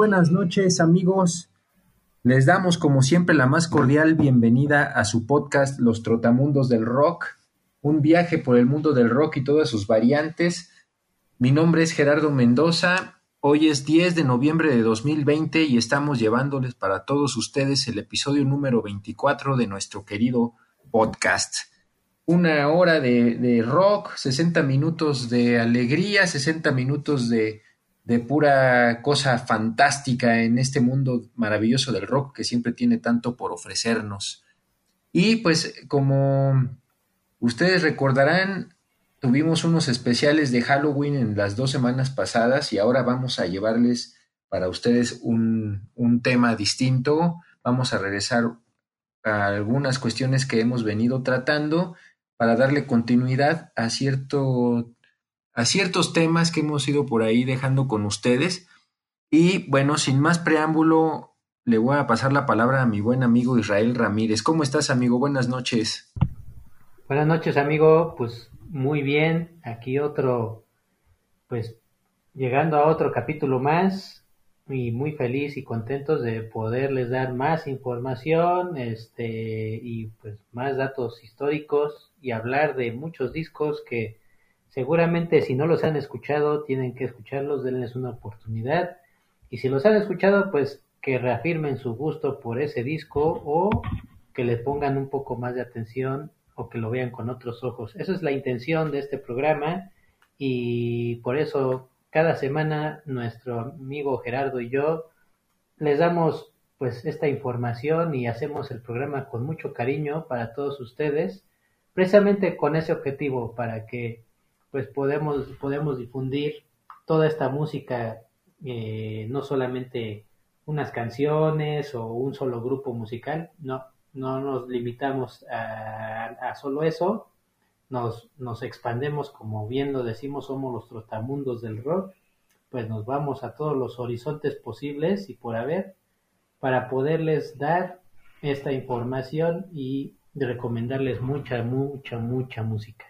buenas noches amigos. Les damos como siempre la más cordial bienvenida a su podcast Los Trotamundos del Rock, un viaje por el mundo del rock y todas sus variantes. Mi nombre es Gerardo Mendoza. Hoy es 10 de noviembre de 2020 y estamos llevándoles para todos ustedes el episodio número 24 de nuestro querido podcast. Una hora de, de rock, 60 minutos de alegría, 60 minutos de, de pura cosa fantástica en este mundo maravilloso del rock que siempre tiene tanto por ofrecernos. Y pues como ustedes recordarán, tuvimos unos especiales de Halloween en las dos semanas pasadas y ahora vamos a llevarles para ustedes un, un tema distinto. Vamos a regresar a algunas cuestiones que hemos venido tratando para darle continuidad a cierto a ciertos temas que hemos ido por ahí dejando con ustedes. Y bueno, sin más preámbulo, le voy a pasar la palabra a mi buen amigo Israel Ramírez. ¿Cómo estás, amigo? Buenas noches. Buenas noches, amigo. Pues muy bien. Aquí otro, pues llegando a otro capítulo más y muy feliz y contentos de poderles dar más información, este y pues más datos históricos y hablar de muchos discos que seguramente si no los han escuchado tienen que escucharlos, denles una oportunidad y si los han escuchado pues que reafirmen su gusto por ese disco o que le pongan un poco más de atención o que lo vean con otros ojos. Esa es la intención de este programa y por eso cada semana nuestro amigo Gerardo y yo les damos pues esta información y hacemos el programa con mucho cariño para todos ustedes, precisamente con ese objetivo para que pues podemos podemos difundir toda esta música eh, no solamente unas canciones o un solo grupo musical, no, no nos limitamos a, a solo eso, nos, nos expandemos, como bien lo decimos, somos los trotamundos del rock, pues nos vamos a todos los horizontes posibles y por haber, para poderles dar esta información y recomendarles mucha, mucha, mucha música.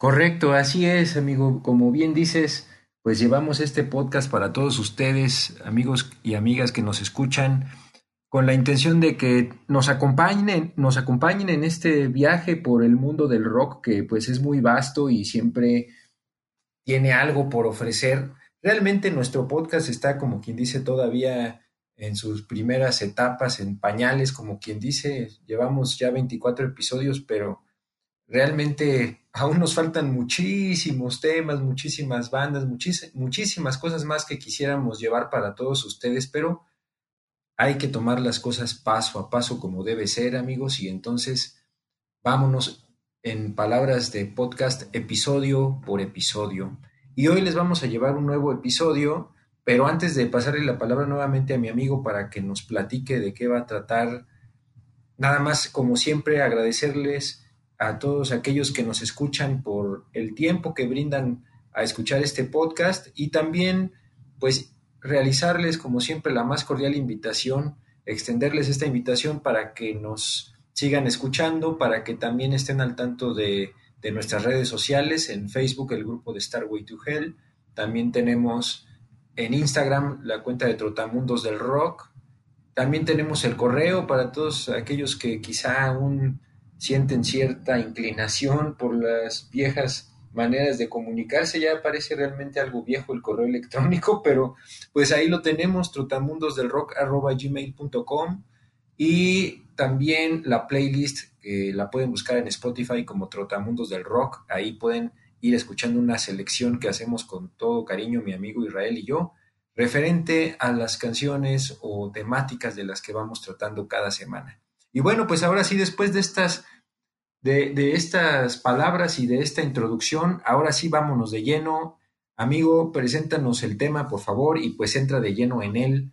Correcto, así es, amigo. Como bien dices, pues llevamos este podcast para todos ustedes, amigos y amigas que nos escuchan, con la intención de que nos acompañen, nos acompañen en este viaje por el mundo del rock, que pues es muy vasto y siempre tiene algo por ofrecer. Realmente nuestro podcast está, como quien dice, todavía en sus primeras etapas, en pañales, como quien dice, llevamos ya 24 episodios, pero realmente aún nos faltan muchísimos temas, muchísimas bandas, muchísimas cosas más que quisiéramos llevar para todos ustedes, pero hay que tomar las cosas paso a paso como debe ser, amigos, y entonces vámonos en palabras de podcast episodio por episodio. Y hoy les vamos a llevar un nuevo episodio, pero antes de pasarle la palabra nuevamente a mi amigo para que nos platique de qué va a tratar, nada más como siempre agradecerles a todos aquellos que nos escuchan por el tiempo que brindan a escuchar este podcast y también pues realizarles como siempre la más cordial invitación, extenderles esta invitación para que nos sigan escuchando, para que también estén al tanto de, de nuestras redes sociales, en Facebook el grupo de Starway to Hell, también tenemos en Instagram la cuenta de Trotamundos del Rock. También tenemos el correo para todos aquellos que quizá aún sienten cierta inclinación por las viejas maneras de comunicarse. Ya parece realmente algo viejo el correo electrónico, pero pues ahí lo tenemos, trotamundosdelrock.gmail.com y también la playlist que la pueden buscar en Spotify como Trotamundos del Rock. Ahí pueden ir escuchando una selección que hacemos con todo cariño mi amigo Israel y yo, referente a las canciones o temáticas de las que vamos tratando cada semana. Y bueno, pues ahora sí, después de estas, de, estas palabras y de esta introducción, ahora sí vámonos de lleno. Amigo, preséntanos el tema, por favor, y pues entra de lleno en él.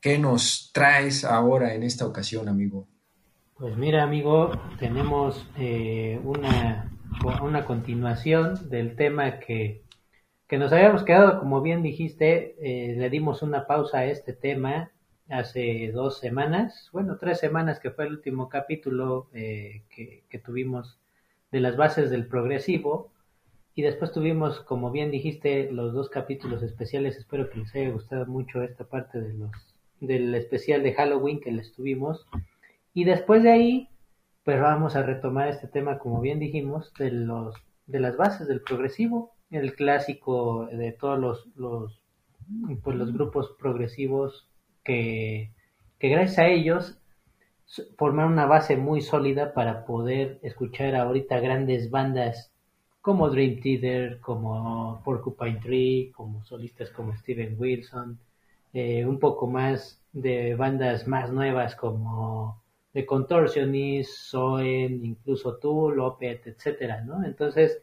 ¿Qué nos traes ahora en esta ocasión, amigo? Pues mira, amigo, tenemos eh, una, una continuación del tema que, que nos habíamos quedado, como bien dijiste, eh, le dimos una pausa a este tema hace dos semanas, bueno, tres semanas que fue el último capítulo eh, que, que, tuvimos de las bases del progresivo. Y después tuvimos, como bien dijiste, los dos capítulos especiales. Espero que les haya gustado mucho esta parte de los, del especial de Halloween que les tuvimos. Y después de ahí, pues vamos a retomar este tema, como bien dijimos, de, los, de las bases del progresivo, el clásico de todos los, los, pues los grupos progresivos que, que gracias a ellos formaron una base muy sólida para poder escuchar ahorita grandes bandas como Dream Theater, como Porcupine Tree, como solistas como Steven Wilson, eh, un poco más de bandas más nuevas como The Contortionist, Soen, incluso Tool, Opet, etcétera, ¿no? Entonces,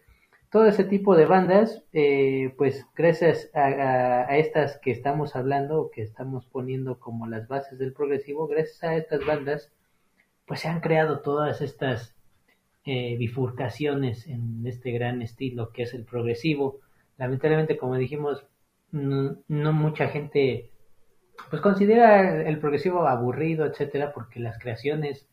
todo ese tipo de bandas, eh, pues gracias a, estas que estamos hablando que estamos poniendo como las bases del progresivo, gracias a estas bandas, pues se han creado todas estas eh, bifurcaciones en este gran estilo que es el progresivo. Lamentablemente, como dijimos, no, mucha gente pues considera el progresivo aburrido, etcétera, porque las creaciones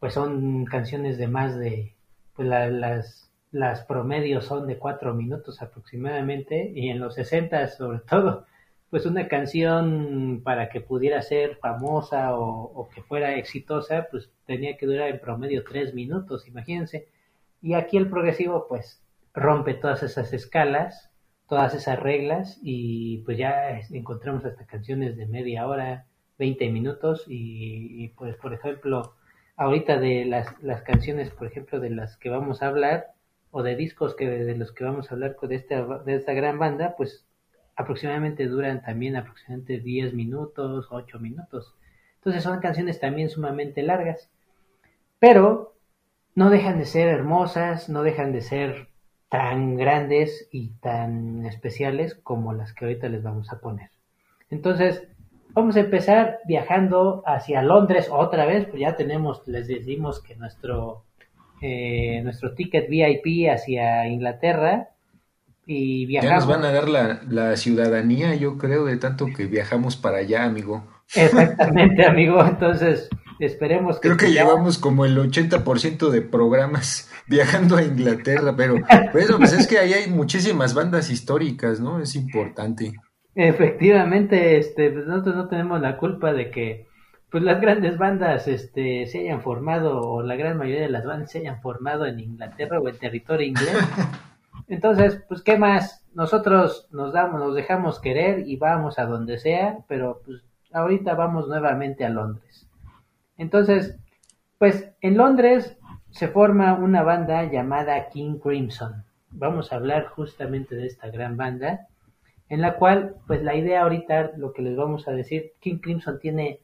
pues son canciones de más de pues las las promedios son de cuatro minutos aproximadamente y en los 60 sobre todo pues una canción para que pudiera ser famosa o, que fuera exitosa pues tenía que durar en promedio tres minutos imagínense. Y aquí el progresivo pues rompe todas esas escalas todas esas reglas y pues ya encontramos hasta canciones de media hora 20 minutos y, y pues por ejemplo ahorita de las, las canciones por ejemplo de las que vamos a hablar o de discos que de los que vamos a hablar de esta, de esta gran banda, pues aproximadamente duran también aproximadamente 10 minutos, 8 minutos. Entonces son canciones también sumamente largas, pero no dejan de ser hermosas, no dejan de ser tan grandes y tan especiales como las que ahorita les vamos a poner. Entonces, vamos a empezar viajando hacia Londres otra vez, pues ya tenemos, les decimos que nuestro eh, nuestro ticket VIP hacia Inglaterra y viajamos. Ya nos van a dar la, la, ciudadanía, yo creo, de tanto que viajamos para allá, amigo. Exactamente, amigo. Entonces, esperemos que. Creo que llevamos como el 80% de programas viajando a Inglaterra, pero pues, pues es que ahí hay muchísimas bandas históricas, ¿no? Es importante. Efectivamente, este, pues nosotros no tenemos la culpa de que pues las grandes bandas este, se hayan formado, o la gran mayoría de las bandas se hayan formado en Inglaterra o en territorio inglés. Entonces, pues, ¿qué más? Nosotros nos damos, nos dejamos querer y vamos a donde sea, pero pues ahorita vamos nuevamente a Londres. Entonces, pues en Londres se forma una banda llamada King Crimson. Vamos a hablar justamente de esta gran banda, en la cual, pues la idea ahorita, lo que les vamos a decir, King Crimson tiene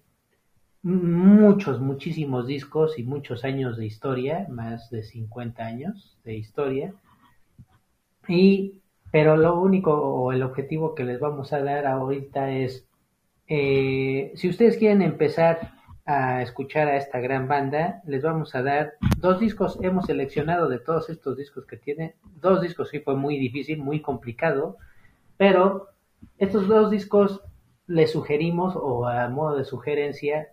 muchos, muchísimos discos y muchos años de historia, más de 50 años de historia. Y, pero lo único o el objetivo que les vamos a dar ahorita es, eh, si ustedes quieren empezar a escuchar a esta gran banda, les vamos a dar dos discos. Hemos seleccionado de todos estos discos que tiene, dos discos sí fue muy difícil, muy complicado, pero estos dos discos les sugerimos o a modo de sugerencia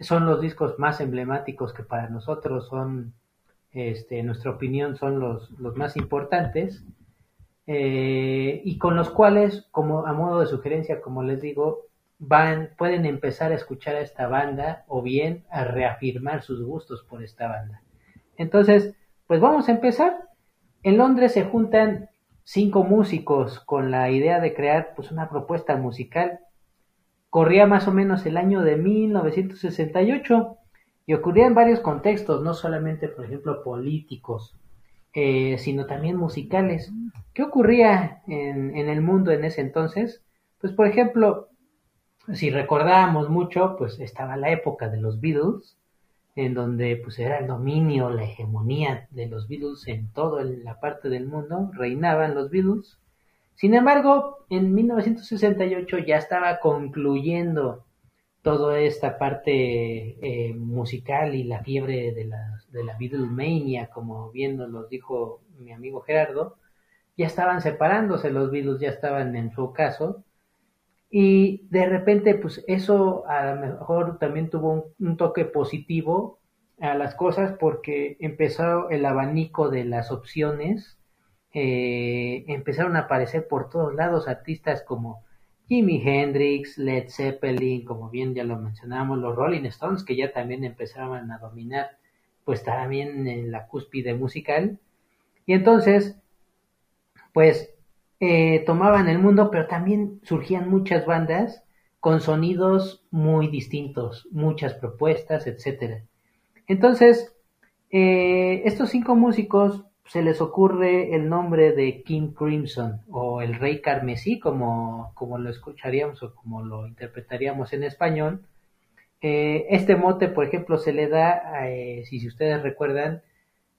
son los discos más emblemáticos que para nosotros son, este, en nuestra opinión, son los, los más importantes. eh, y con los cuales, como a modo de sugerencia, como les digo, van, pueden empezar a escuchar a esta banda o bien a reafirmar sus gustos por esta banda. Entonces, pues vamos a empezar. En Londres se juntan cinco músicos con la idea de crear pues una propuesta musical. Corría más o menos el año de 1968 y ocurría en varios contextos, no solamente, por ejemplo, políticos, eh, sino también musicales. ¿Qué ocurría en, en el mundo en ese entonces? Pues, por ejemplo, si recordábamos mucho, pues estaba la época de los Beatles, en donde pues era el dominio, la hegemonía de los Beatles en toda la parte del mundo, reinaban los Beatles. Sin embargo, en 1968 ya estaba concluyendo toda esta parte eh, musical y la fiebre de la, de la Beatlemania, como bien nos lo dijo mi amigo Gerardo, ya estaban separándose los Beatles, ya estaban en su caso, y de repente, pues eso a lo mejor también tuvo un, toque positivo a las cosas porque empezó el abanico de las opciones, eh, empezaron a aparecer por todos lados artistas como Jimi Hendrix, Led Zeppelin, como bien ya lo mencionamos, los Rolling Stones, que ya también empezaban a dominar, pues también en la cúspide musical. Y entonces, pues eh, tomaban el mundo, pero también surgían muchas bandas con sonidos muy distintos, muchas propuestas, etcétera. Entonces, eh, estos cinco músicos se les ocurre el nombre de King Crimson o el Rey Carmesí, como, como lo escucharíamos o como lo interpretaríamos en español. Eh, este mote, por ejemplo, se le da, si ustedes recuerdan,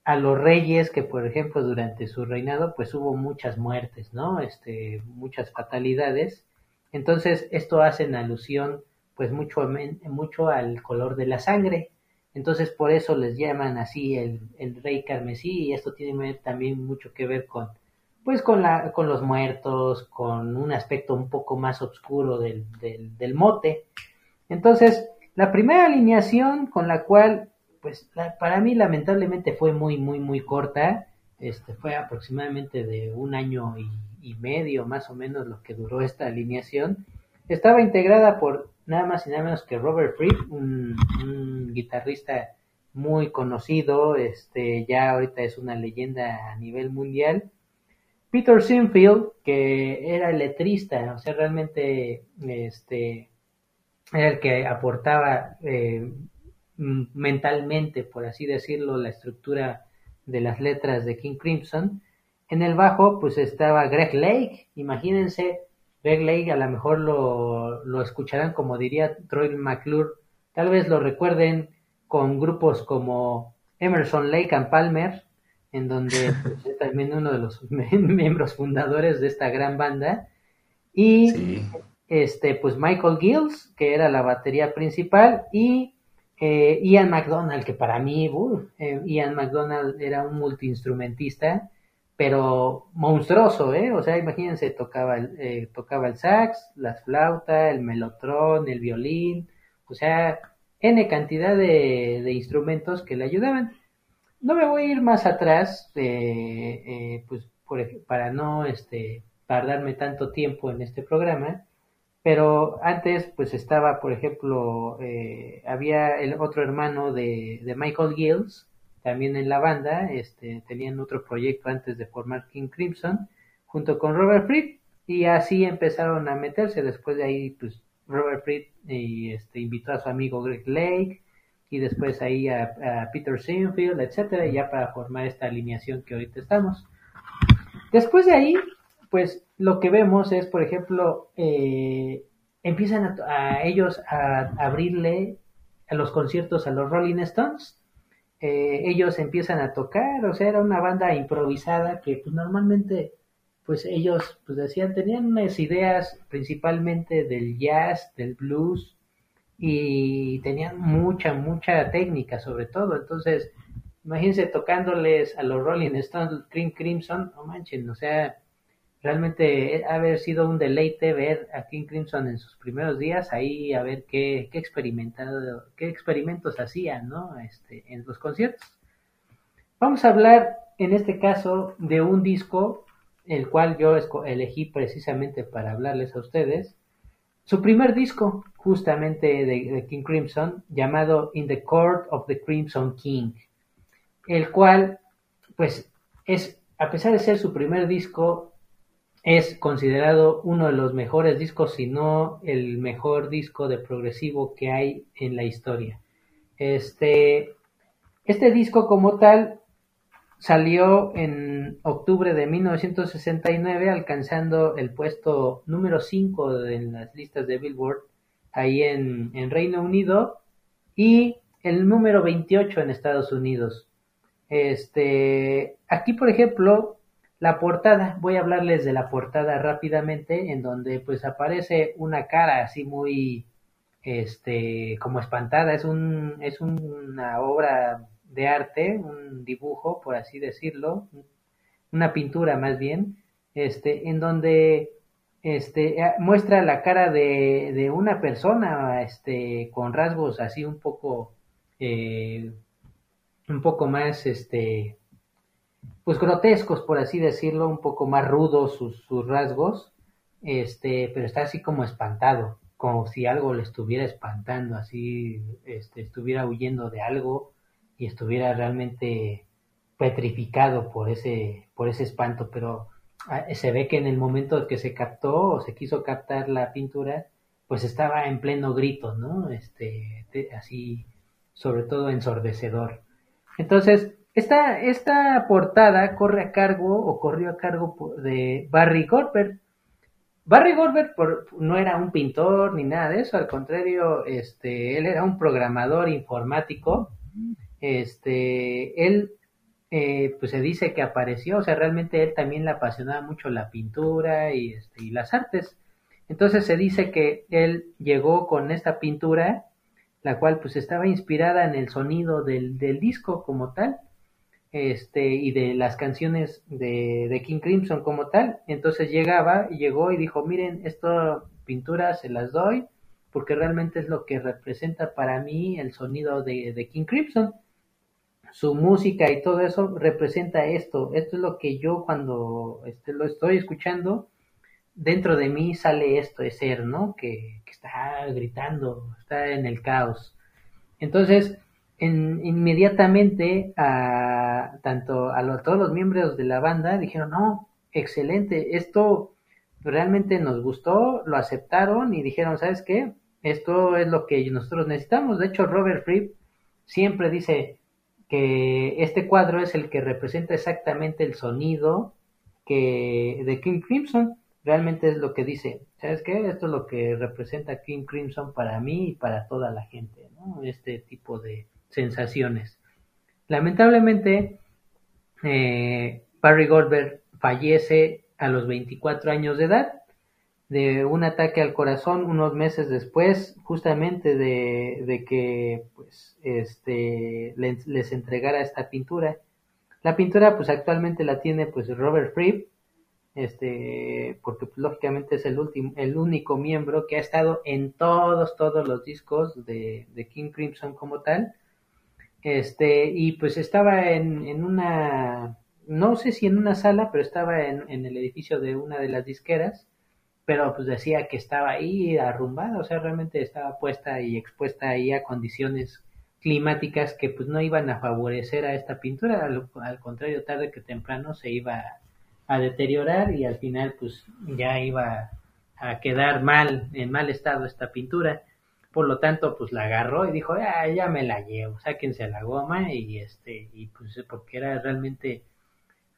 a los reyes que, por ejemplo, durante su reinado, pues hubo muchas muertes, ¿no? Este, muchas fatalidades. Entonces, esto hace en alusión, pues, mucho, mucho al color de la sangre. Entonces, por eso les llaman así el, el rey carmesí, y esto tiene también mucho que ver con, pues, con, la, con los muertos, con un aspecto un poco más oscuro del, del, del mote. Entonces, la primera alineación con la cual pues para mí lamentablemente fue muy, muy, muy corta. Este, fue aproximadamente de un año y, medio más o menos lo que duró esta alineación. Estaba integrada por nada más y nada menos que Robert Fripp, un, guitarrista muy conocido, este, ya ahorita es una leyenda a nivel mundial. Peter Sinfield, que era letrista, o sea, realmente este, era el que aportaba eh, mentalmente, por así decirlo, la estructura de las letras de King Crimson. En el bajo, pues estaba Greg Lake, imagínense, Greg Lake a lo mejor lo, lo escucharán como diría Troy McClure, tal vez lo recuerden con grupos como Emerson Lake and Palmer, en donde pues, es también uno de los miembros fundadores de esta gran banda, y este, pues Michael Gills, que era la batería principal, y eh, Ian McDonald, que para mí, eh, Ian McDonald era un multiinstrumentista, pero monstruoso, ¿eh? O sea, imagínense, tocaba el, eh, tocaba el sax, las flautas, el melotrón, el violín, o sea, N cantidad de, de instrumentos que le ayudaban. No me voy a ir más atrás, pues, por, para no este, tardarme tanto tiempo en este programa, pero antes, pues estaba, por ejemplo, eh, había el otro hermano de, de, Michael Gills, también en la banda, este, tenían otro proyecto antes de formar King Crimson, junto con Robert Fripp, y así empezaron a meterse. Después de ahí, pues Robert Fripp y, este, invitó a su amigo Greg Lake, y después ahí a, a Peter Sinfield, etcétera, ya para formar esta alineación que ahorita estamos. Después de ahí, pues lo que vemos es, por ejemplo, eh, empiezan a, ellos a, abrirle a los conciertos a los Rolling Stones. Eh, ellos empiezan a tocar, o sea, era una banda improvisada que pues, normalmente pues ellos pues decían, tenían unas ideas principalmente del jazz, del blues y tenían mucha, mucha técnica sobre todo. Entonces, imagínense tocándoles a los Rolling Stones, Cream Crimson, no manchen, o sea, realmente ha haber sido un deleite ver a King Crimson en sus primeros días ahí a ver qué, qué experimentado, qué experimentos hacían, ¿no? Este, en los conciertos. Vamos a hablar en este caso de un disco el cual yo elegí precisamente para hablarles a ustedes, su primer disco, justamente de, King Crimson, llamado In the Court of the Crimson King, el cual, pues, es, a pesar de ser su primer disco, es considerado uno de los mejores discos, si no el mejor disco de progresivo que hay en la historia. Este, este disco como tal salió en octubre de 1969 alcanzando el puesto número 5 en las listas de Billboard ahí en, en Reino Unido y el número 28 en Estados Unidos. Este, aquí por ejemplo, la portada, voy a hablarles de la portada rápidamente, en donde pues aparece una cara así muy, este, como espantada, es un, es una obra de arte, un dibujo, por así decirlo, una pintura más bien, este, en donde este, muestra la cara de, de una persona, este, con rasgos así un poco, eh, un poco más, este, pues grotescos, por así decirlo, un poco más rudos sus, sus rasgos, este, pero está así como espantado, como si algo le estuviera espantando, así, este, estuviera huyendo de algo y estuviera realmente petrificado por ese, por ese espanto, pero ah, se ve que en el momento que se captó o se quiso captar la pintura, pues estaba en pleno grito, ¿no? Este, así, sobre todo ensordecedor. Entonces, esta, esta portada corre a cargo o corrió a cargo de Barry Goldberg. Barry Goldberg no era un pintor ni nada de eso, al contrario, este, él era un programador informático. Este, él, eh, pues se dice que apareció, o sea, realmente él también le apasionaba mucho la pintura y, este, y las artes. Entonces se dice que él llegó con esta pintura, la cual pues estaba inspirada en el sonido del, del disco como tal este, y de las canciones de, de, King Crimson como tal. Entonces llegaba, llegó y dijo, miren, esta pintura se las doy porque realmente es lo que representa para mí el sonido de, de King Crimson. Su música y todo eso representa esto. Esto es lo que yo cuando este, lo estoy escuchando, dentro de mí sale esto de ser, ¿no? Que, que está gritando, está en el caos. Entonces, inmediatamente a tanto a, todos los miembros de la banda dijeron, no, excelente, esto realmente nos gustó, lo aceptaron y dijeron, ¿sabes qué? Esto es lo que nosotros necesitamos. De hecho, Robert Fripp siempre dice que este cuadro es el que representa exactamente el sonido que de King Crimson. Realmente es lo que dice. ¿Sabes qué? Esto es lo que representa King Crimson para mí y para toda la gente, ¿no? Este tipo de, sensaciones. Lamentablemente, eh, Barry Goldberg fallece a los 24 años de edad de un ataque al corazón unos meses después, justamente de, que pues, este, les, entregara esta pintura. La pintura pues actualmente la tiene pues Robert Fripp, este, porque pues, lógicamente es el último, el único miembro que ha estado en todos, todos los discos de, de King Crimson como tal. Este, y pues estaba en, en una, no sé si en una sala, pero estaba en, el edificio de una de las disqueras, pero pues decía que estaba ahí arrumbada, o sea, realmente estaba puesta y expuesta ahí a condiciones climáticas que pues no iban a favorecer a esta pintura, al, al contrario, tarde que temprano se iba a deteriorar y al final pues ya iba a quedar mal, en mal estado esta pintura. Por lo tanto, pues la agarró y dijo, ah, ya me la llevo, sáquense la goma y este, y pues porque era realmente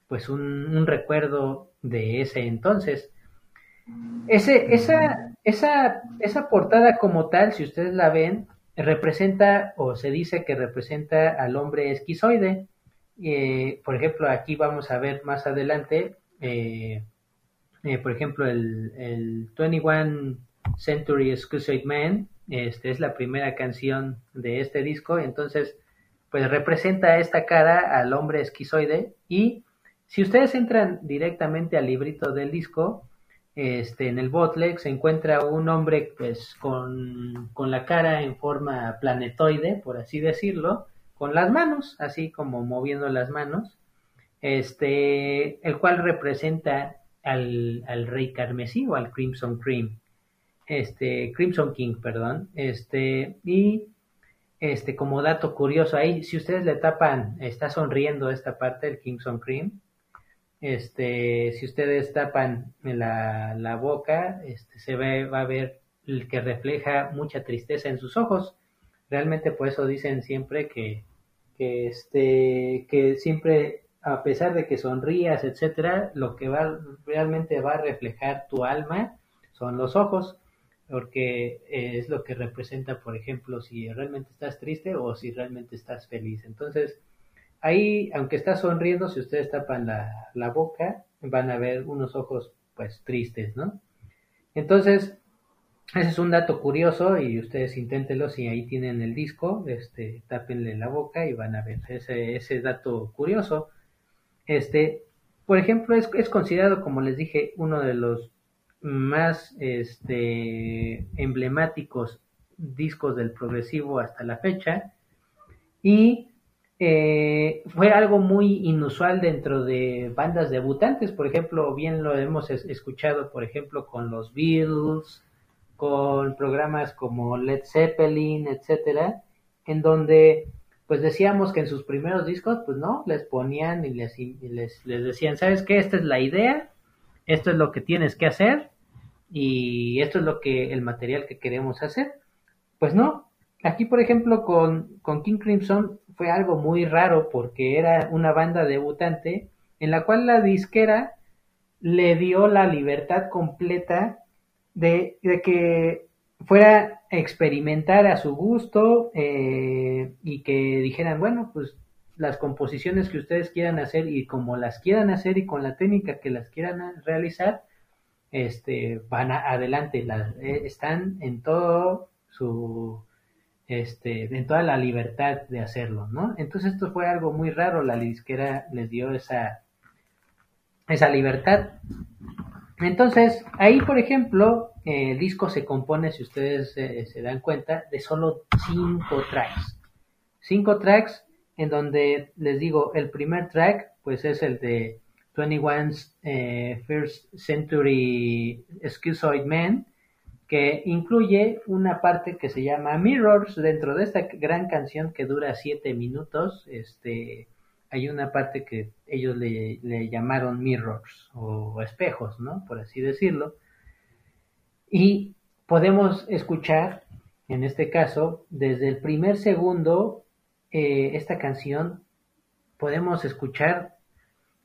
pues un, un recuerdo de ese entonces. Ese, esa, esa, esa portada como tal, si ustedes la ven, representa o se dice que representa al hombre esquizoide. Eh, por ejemplo, aquí vamos a ver más adelante, eh, eh, por ejemplo, el, el 21 Century Schizoid Man, este es la primera canción de este disco, entonces pues representa esta cara al hombre esquizoide. Y si ustedes entran directamente al librito del disco, este, en el botleg se encuentra un hombre pues con, con la cara en forma planetoide, por así decirlo, con las manos, así como moviendo las manos, este, el cual representa al, al Rey Carmesí o al Crimson Cream, este, Crimson King, perdón, este, y este, como dato curioso ahí, si ustedes le tapan, está sonriendo esta parte del Crimson Cream, este, si ustedes tapan la, la boca, este, se ve, va a ver el que refleja mucha tristeza en sus ojos. Realmente por eso dicen siempre que, que este, que siempre, a pesar de que sonrías, etcétera, lo que va, realmente va a reflejar tu alma son los ojos, porque es lo que representa, por ejemplo, si realmente estás triste o si realmente estás feliz. Entonces, ahí, aunque estás sonriendo, si ustedes tapan la, la boca, van a ver unos ojos, pues, tristes, ¿no? Entonces, ese es un dato curioso y ustedes inténtenlo si ahí tienen el disco, este, tápenle la boca y van a ver ese, ese dato curioso. Este, por ejemplo, es, es considerado, como les dije, uno de los más este, emblemáticos discos del progresivo hasta la fecha y eh, fue algo muy inusual dentro de bandas debutantes, por ejemplo, bien lo hemos es- escuchado, por ejemplo, con los Beatles, con programas como Led Zeppelin, etcétera, en donde pues decíamos que en sus primeros discos, pues no, les ponían y les, y les, les decían, ¿sabes qué? Esta es la idea, esto es lo que tienes que hacer y esto es lo que el material que queremos hacer. Pues no, aquí por ejemplo con, con King Crimson fue algo muy raro porque era una banda debutante en la cual la disquera le dio la libertad completa de, de que fuera a experimentar a su gusto eh, y que dijeran, bueno, pues las composiciones que ustedes quieran hacer y como las quieran hacer y con la técnica que las quieran realizar, este, van adelante, eh, están en todo su, este, en toda la libertad de hacerlo, ¿no? Entonces esto fue algo muy raro, la disquera les dio esa, esa libertad. Entonces, ahí, por ejemplo, eh, el disco se compone, si ustedes eh, se dan cuenta, de solo cinco tracks. Cinco tracks en donde les digo, el primer track, pues es el de 21's eh, First Century Schizoid Man, que incluye una parte que se llama Mirrors dentro de esta gran canción que dura siete minutos. Este, hay una parte que ellos le, llamaron mirrors o espejos, ¿no? Por así decirlo. Y podemos escuchar, en este caso, desde el primer segundo, eh, esta canción, podemos escuchar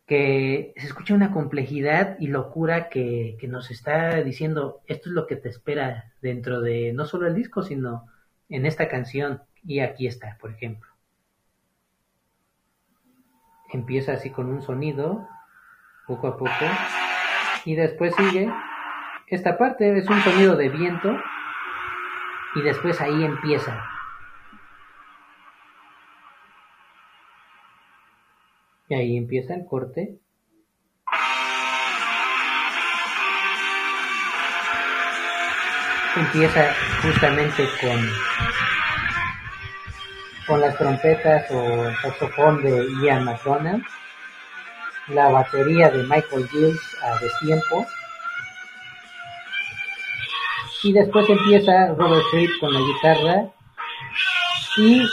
que se escucha una complejidad y locura que, que nos está diciendo esto es lo que te espera dentro de no solo el disco, sino en esta canción. Y aquí está, por ejemplo. Empieza así con un sonido, poco a poco, y después sigue. Esta parte es un sonido de viento, y después ahí empieza. Y ahí empieza el corte. Empieza justamente con, con las trompetas o el saxofón de Ian McDonald, la batería de Michael Gills a destiempo, y después empieza Robert Fripp con la guitarra y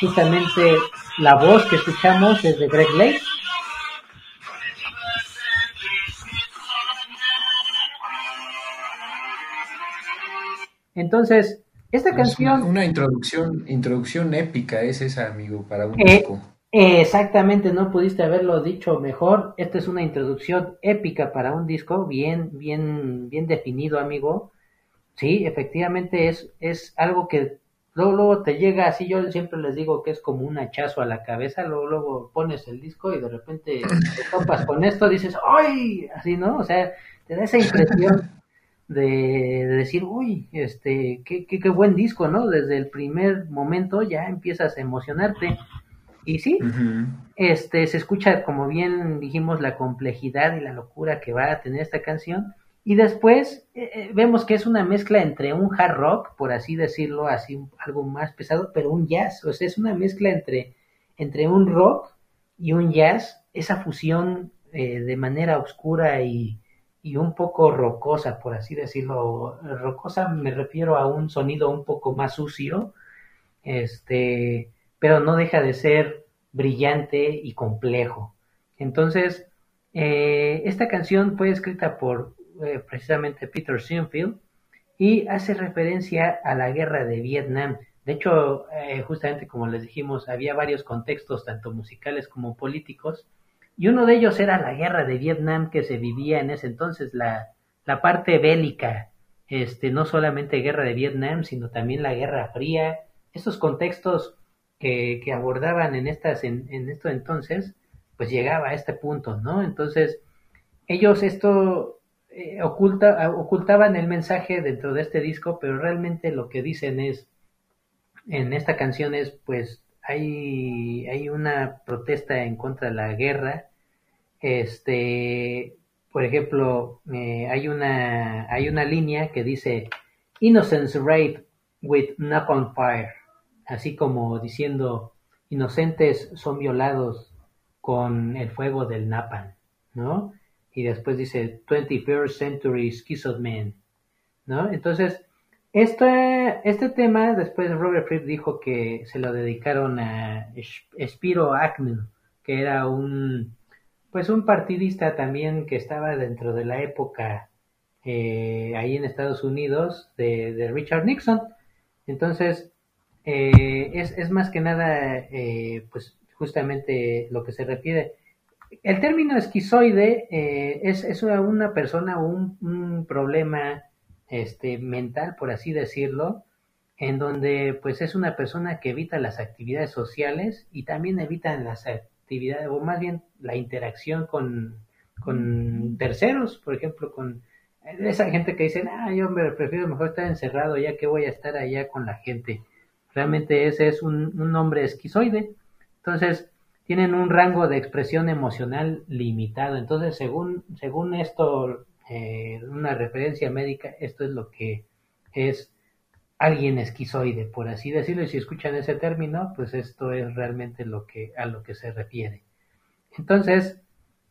justamente la voz que escuchamos es de Greg Lake. Entonces, esta Es canción... una, una introducción, introducción épica es esa, amigo, para un Eh, disco. Exactamente, no pudiste haberlo dicho mejor. Esta es una introducción épica para un disco, bien, bien, bien definido, amigo. Sí, efectivamente es, es algo que luego, luego te llega así. Yo siempre les digo que es como un hachazo a la cabeza. Luego, luego pones el disco y de repente te topas con esto, dices, ¡ay! Así, ¿no? O sea, te da esa impresión de, de decir, uy, este, qué, qué, qué buen disco, ¿no? Desde el primer momento ya empiezas a emocionarte. Y sí, este, se escucha, como bien dijimos, la complejidad y la locura que va a tener esta canción. Y después eh, eh, vemos que es una mezcla entre un hard rock, por así decirlo, así algo más pesado, pero un jazz. O sea, es una mezcla entre, entre un rock y un jazz, esa fusión eh, de manera oscura y, y un poco rocosa, por así decirlo. Rocosa me refiero a un sonido un poco más sucio, este, pero no deja de ser brillante y complejo. Entonces, esta canción fue escrita por eh, precisamente Peter Sinfield y hace referencia a la guerra de Vietnam. De hecho, eh, justamente como les dijimos, había varios contextos, tanto musicales como políticos, y uno de ellos era la guerra de Vietnam que se vivía en ese entonces, la, la parte bélica, este, no solamente guerra de Vietnam, sino también la Guerra Fría, estos contextos que, que abordaban en, estas, en, en entonces, pues llegaba a este punto, ¿no? Entonces, ellos esto eh, oculta, ocultaban el mensaje dentro de este disco, pero realmente lo que dicen es, en esta canción es, pues, hay, hay una protesta en contra de la guerra, este, por ejemplo, eh, hay una, hay una línea que dice, Innocence rape with knock fire, así como diciendo, inocentes son violados con el fuego del napalm, ¿no? Y después dice 21st Century Schizoid Man, ¿no? Entonces, este, este tema, después Robert Fripp dijo que se lo dedicaron a Spiro Agnew, que era un, pues un partidista también que estaba dentro de la época eh, ahí en Estados Unidos de, Richard Nixon. Entonces, eh, es, es, más que nada, eh, pues justamente lo que se refiere. El término esquizoide eh, es, es, una persona o un, problema este, mental, por así decirlo, en donde pues es una persona que evita las actividades sociales y también evita las actividades, o más bien la interacción con, con terceros, por ejemplo, con esa gente que dice, ah, yo me prefiero mejor estar encerrado ya que voy a estar allá con la gente. Realmente ese es un, un hombre esquizoide. Entonces, tienen un rango de expresión emocional limitado. Entonces, según, según esto, eh, una referencia médica, esto es lo que es alguien esquizoide, por así decirlo, y si escuchan ese término, pues esto es realmente lo que, a lo que se refiere. Entonces,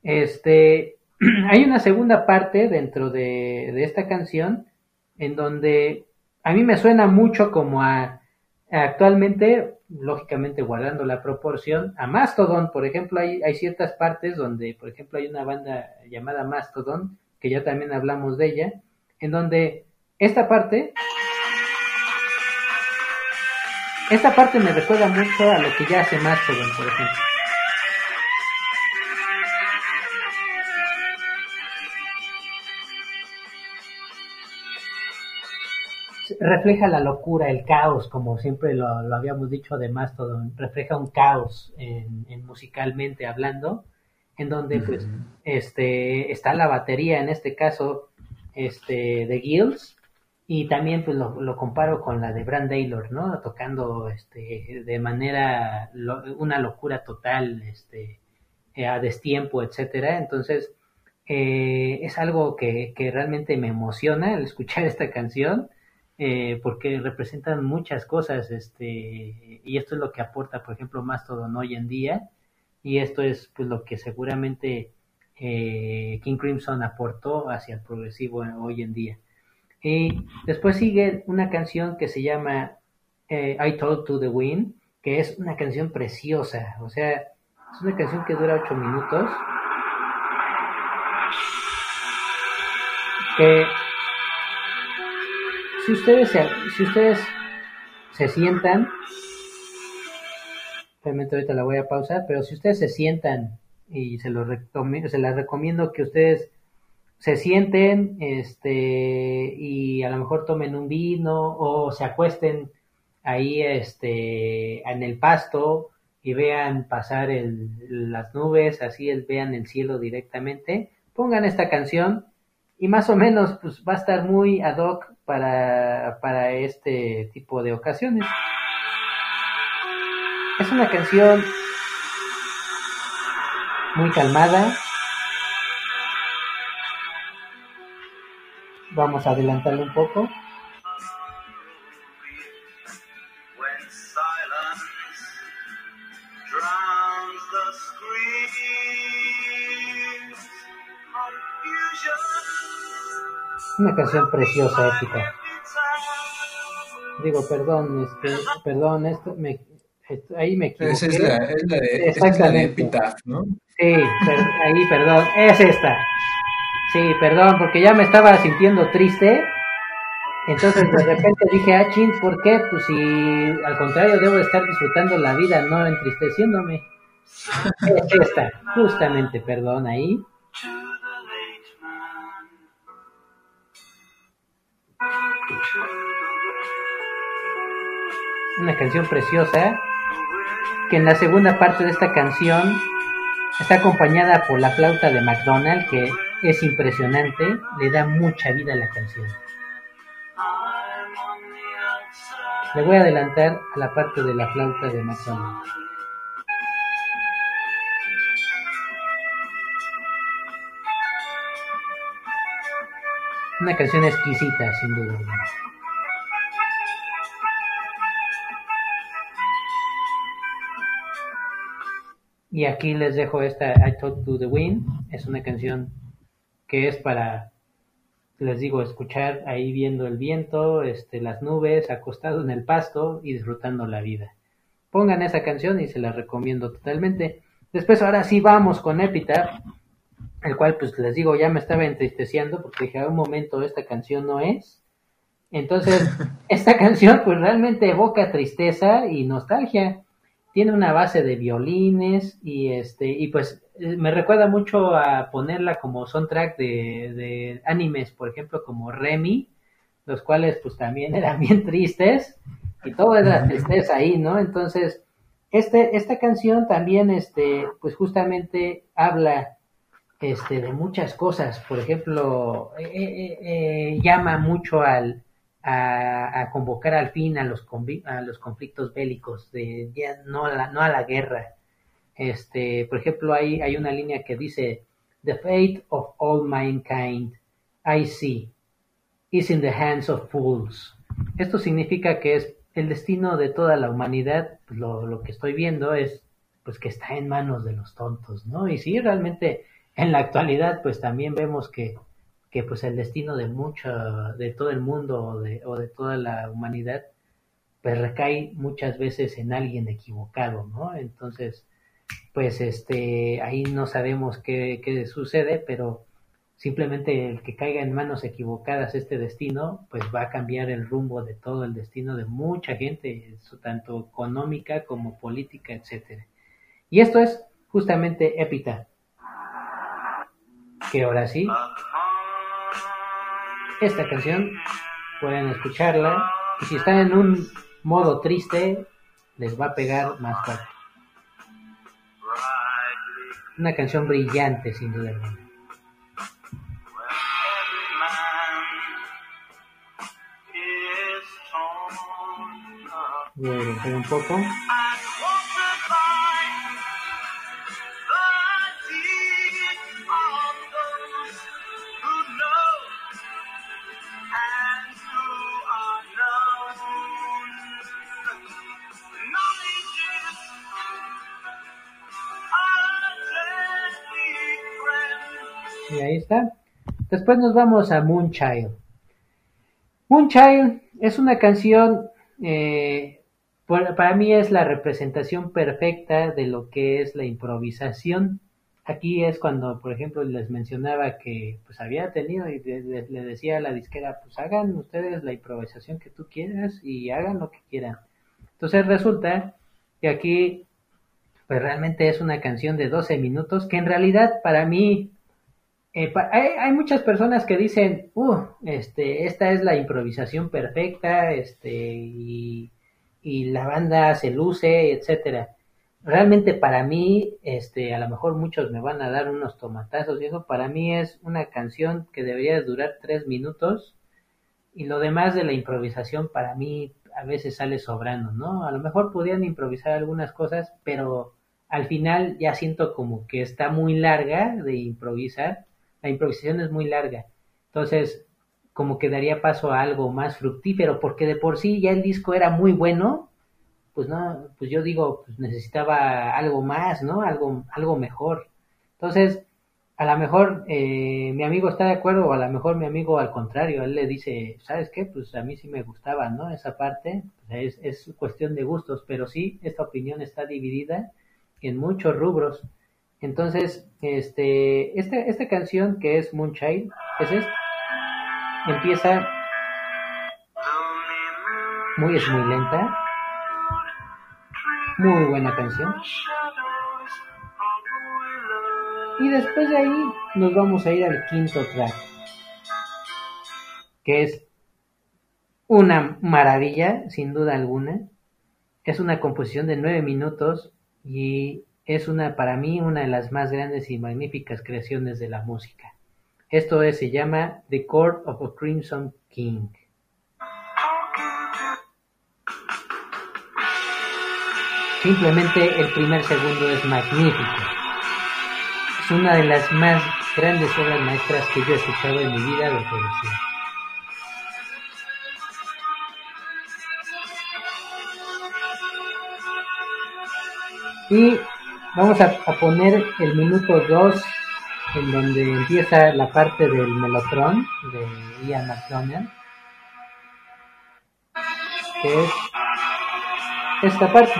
este, hay una segunda parte dentro de, de esta canción en donde a mí me suena mucho como a Actualmente, lógicamente guardando la proporción, a Mastodon, por ejemplo, hay, hay ciertas partes donde, por ejemplo, hay una banda llamada Mastodon, que ya también hablamos de ella, en donde esta parte, esta parte me recuerda mucho a lo que ya hace Mastodon, por ejemplo. Refleja la locura, el caos, como siempre lo, lo habíamos dicho de Mastodon, refleja un caos en, en musicalmente hablando, en donde pues este está la batería, en este caso, este de Gills, y también pues lo, lo comparo con la de Brand Taylor, ¿no? Tocando este de manera lo, una locura total, este a destiempo, etcétera. Entonces, eh, es algo que, que realmente me emociona el escuchar esta canción eh, porque representan muchas cosas, este, y esto es lo que aporta, por ejemplo, Mastodon hoy en día, y esto es pues lo que seguramente eh, King Crimson aportó hacia el progresivo hoy en día. Y después sigue una canción que se llama eh, I Talk to the Wind, que es una canción preciosa, o sea, es una canción que dura ocho minutos. Que si ustedes se, si ustedes se sientan, realmente ahorita la voy a pausar, pero si ustedes se sientan y se los se las recomiendo que ustedes se sienten este y a lo mejor tomen un vino o se acuesten ahí este en el pasto y vean pasar el, las nubes, así es, vean el cielo directamente, pongan esta canción y más o menos pues va a estar muy ad hoc para, para este tipo de ocasiones. Es una canción muy calmada. Vamos a adelantarle un poco. Una canción preciosa, épica. Digo, perdón, este, perdón, esto me, esto- ahí me equivoqué. Esa es la, es la de, esa es la de Exactamente. Epitaph, ¿no? Sí, per- ahí, perdón, es esta. Sí, perdón, porque ya me estaba sintiendo triste. Entonces de repente dije, ah, chin, ¿por qué? Pues si al contrario debo de estar disfrutando la vida, no entristeciéndome. Es esta, justamente, perdón, ahí. Una canción preciosa que en la segunda parte de esta canción está acompañada por la flauta de McDonald que es impresionante, le da mucha vida a la canción. Le voy a adelantar a la parte de la flauta de McDonald. Una canción exquisita, sin duda. Y aquí les dejo esta I Talk to the Wind. Es una canción que es para, les digo, escuchar ahí viendo el viento, este, las nubes, acostado en el pasto y disfrutando la vida. Pongan esa canción y se la recomiendo totalmente. Después, ahora sí vamos con Epitaph, el cual, pues les digo, ya me estaba entristeciendo porque dije, a un momento esta canción no es. Entonces, esta canción, pues realmente evoca tristeza y nostalgia tiene una base de violines y este y pues eh, me recuerda mucho a ponerla como soundtrack de, de animes, por ejemplo, como Remy, los cuales pues también eran bien tristes y todo era tristeza ahí, ¿no? Entonces, este, esta canción también, este, pues justamente habla este, de muchas cosas, por ejemplo, eh, eh, eh, llama mucho al, a, convocar al fin a los, conflictos bélicos, de ya no a la, no a la guerra. Este, por ejemplo, hay, hay una línea que dice, The fate of all mankind, I see, is in the hands of fools. Esto significa que es el destino de toda la humanidad, pues, lo, lo que estoy viendo es pues que está en manos de los tontos, ¿no? Y sí, realmente en la actualidad pues también vemos que, que pues el destino de mucha, de todo el mundo o de, o de toda la humanidad pues recae muchas veces en alguien equivocado, ¿no? Entonces, pues este, ahí no sabemos qué, qué sucede, pero simplemente el que caiga en manos equivocadas este destino, pues va a cambiar el rumbo de todo el destino de mucha gente, tanto económica como política, etcétera. Y esto es justamente Epitaph. Que ahora sí, esta canción pueden escucharla y si están en un modo triste, les va a pegar más fuerte. Una canción brillante, sin duda alguna. Voy a un poco. Después nos vamos a Moonchild. Moonchild es una canción, eh, para mí es la representación perfecta de lo que es la improvisación. Aquí es cuando, por ejemplo, les mencionaba que pues había tenido y le decía a la disquera, pues hagan ustedes la improvisación que tú quieras y hagan lo que quieran. Entonces resulta que aquí pues realmente es una canción de 12 minutos que en realidad para mí eh, hay, hay muchas personas que dicen, uh, este, esta es la improvisación perfecta, este, y, y la banda se luce, etcétera. Realmente para mí, este, a lo mejor muchos me van a dar unos tomatazos y eso, para mí es una canción que debería durar tres minutos y lo demás de la improvisación para mí a veces sale sobrando, ¿no? A lo mejor podían improvisar algunas cosas, pero al final ya siento como que está muy larga de improvisar, la improvisación es muy larga, entonces como que daría paso a algo más fructífero, porque de por sí ya el disco era muy bueno, pues no, pues yo digo, pues necesitaba algo más, ¿no? Algo, algo mejor. Entonces, a lo mejor eh, mi amigo está de acuerdo o a lo mejor mi amigo al contrario, él le dice, ¿sabes qué? Pues a mí sí me gustaba, ¿no? Esa parte es, es cuestión de gustos, pero sí, esta opinión está dividida en muchos rubros. Entonces, este, este, esta canción que es Moonchild, es esta, empieza muy, es muy lenta, muy buena canción. Y después de ahí nos vamos a ir al quinto track, que es una maravilla, sin duda alguna. Es una composición de nueve minutos y es una, para mí, una de las más grandes y magníficas creaciones de la música. Esto es, se llama The Court of a Crimson King. Simplemente el primer segundo es magnífico. Es una de las más grandes obras maestras que yo he escuchado en mi vida de producción. Y vamos a, poner el minuto 2 en donde empieza la parte del melotron de Ian McDonald, que es esta parte.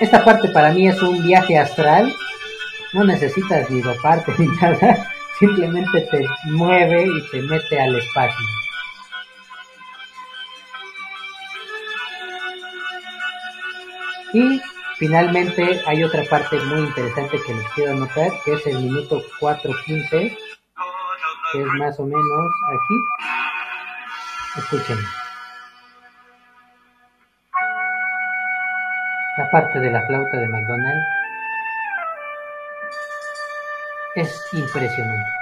Esta parte para mí es un viaje astral. No necesitas ni parte ni nada. Simplemente te mueve y te mete al espacio. Y finalmente hay otra parte muy interesante que les quiero anotar, que es el minuto 4.15, que es más o menos aquí. Escuchen. La parte de la flauta de McDonald es impresionante.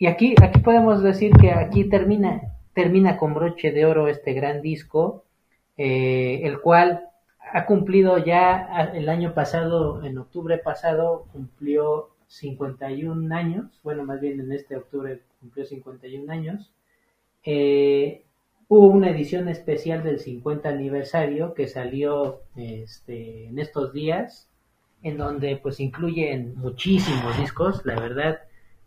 Y aquí, aquí podemos decir que aquí termina, termina con broche de oro este gran disco, eh, el cual ha cumplido ya el año pasado, en octubre pasado, cumplió 51 años, bueno, más bien en este octubre cumplió 51 años. Eh, hubo una edición especial del 50 aniversario que salió este, en estos días, en donde pues incluyen muchísimos discos, la verdad.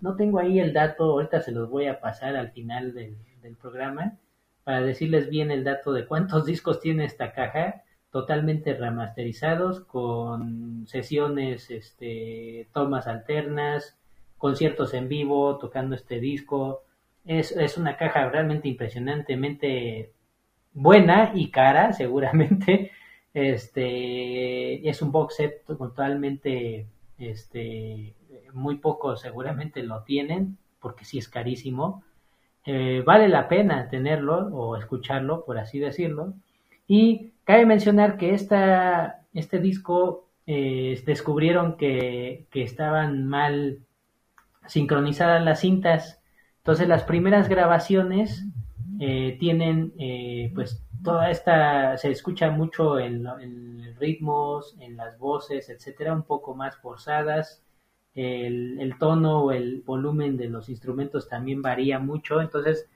No tengo ahí el dato, ahorita se los voy a pasar al final del, programa para decirles bien el dato de cuántos discos tiene esta caja totalmente remasterizados con sesiones, este, tomas alternas, conciertos en vivo, tocando este disco. Es, es una caja realmente impresionantemente buena y cara, seguramente. Este es un box set totalmente, este, muy pocos seguramente lo tienen, porque sí es carísimo. Eh, vale la pena tenerlo o escucharlo, por así decirlo. Y cabe mencionar que esta, este disco eh, descubrieron que, que, estaban mal sincronizadas las cintas. Entonces las primeras grabaciones eh, tienen eh, pues toda esta, se escucha mucho en, en, ritmos, en las voces, etcétera, un poco más forzadas. El, tono o el volumen de los instrumentos también varía mucho, entonces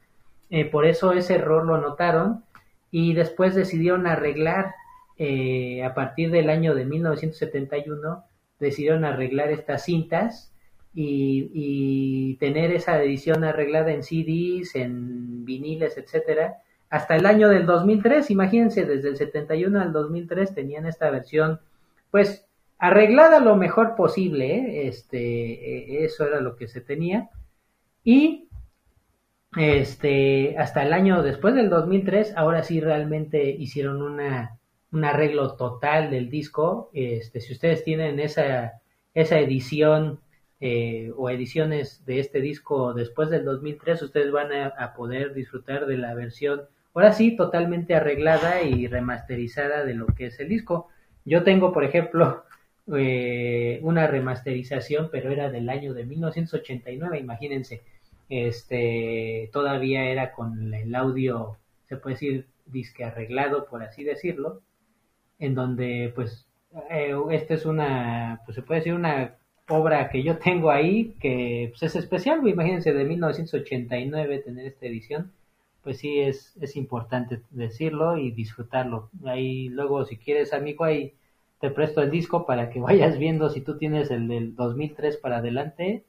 por eso ese error lo notaron y después decidieron arreglar, eh, a partir del año de 1971, decidieron arreglar estas cintas y, y, tener esa edición arreglada en CDs, en viniles, etcétera, hasta el año del 2003, imagínense, desde el 71 al 2003 tenían esta versión, pues, arreglada lo mejor posible, ¿eh? este, eso era lo que se tenía, y este, hasta el año después del 2003, ahora sí realmente hicieron una, un arreglo total del disco. Este, si ustedes tienen esa, esa edición eh, o ediciones de este disco después del 2003, ustedes van a, poder disfrutar de la versión, ahora sí, totalmente arreglada y remasterizada de lo que es el disco. Yo tengo, por ejemplo, eh, una remasterización, pero era del año de 1989, imagínense este todavía era con el audio, se puede decir, disque arreglado, por así decirlo, en donde pues eh, esta es una, pues se puede decir una obra que yo tengo ahí, que pues, es especial, imagínense, de 1989 tener esta edición, pues sí es, es importante decirlo y disfrutarlo. Ahí luego, si quieres, amigo, ahí te presto el disco para que vayas viendo si tú tienes el del 2003 para adelante,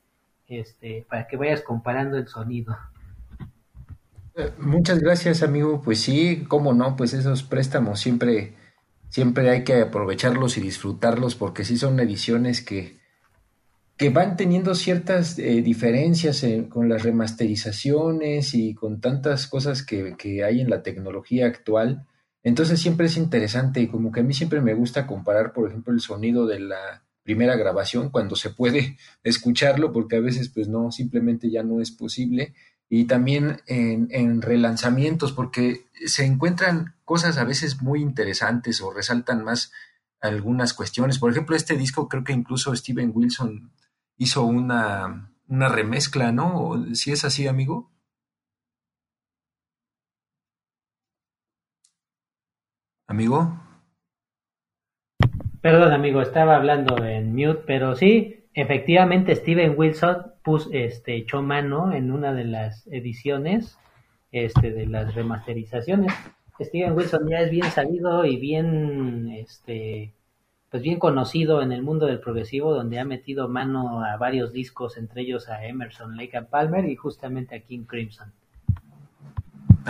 este, para que vayas comparando el sonido. Eh, muchas gracias, amigo. Pues sí, cómo no, pues esos préstamos siempre, siempre hay que aprovecharlos y disfrutarlos porque sí son ediciones que, que van teniendo ciertas eh, diferencias con las remasterizaciones y con tantas cosas que, que, hay en la tecnología actual. Entonces siempre es interesante y como que a mí siempre me gusta comparar, por ejemplo, el sonido de la primera grabación cuando se puede escucharlo, porque a veces pues no, simplemente ya no es posible. Y también en, en relanzamientos, porque se encuentran cosas a veces muy interesantes o resaltan más algunas cuestiones. Por ejemplo, este disco creo que incluso Steven Wilson hizo una, una remezcla, ¿no? Si es así, amigo. Amigo. Perdón, amigo, estaba hablando en mute, pero sí, efectivamente Steven Wilson puso, este, echó mano en una de las ediciones este, de las remasterizaciones. Steven Wilson ya es bien sabido y bien este, pues bien conocido en el mundo del progresivo, donde ha metido mano a varios discos, entre ellos a Emerson, Lake and Palmer y justamente a King Crimson.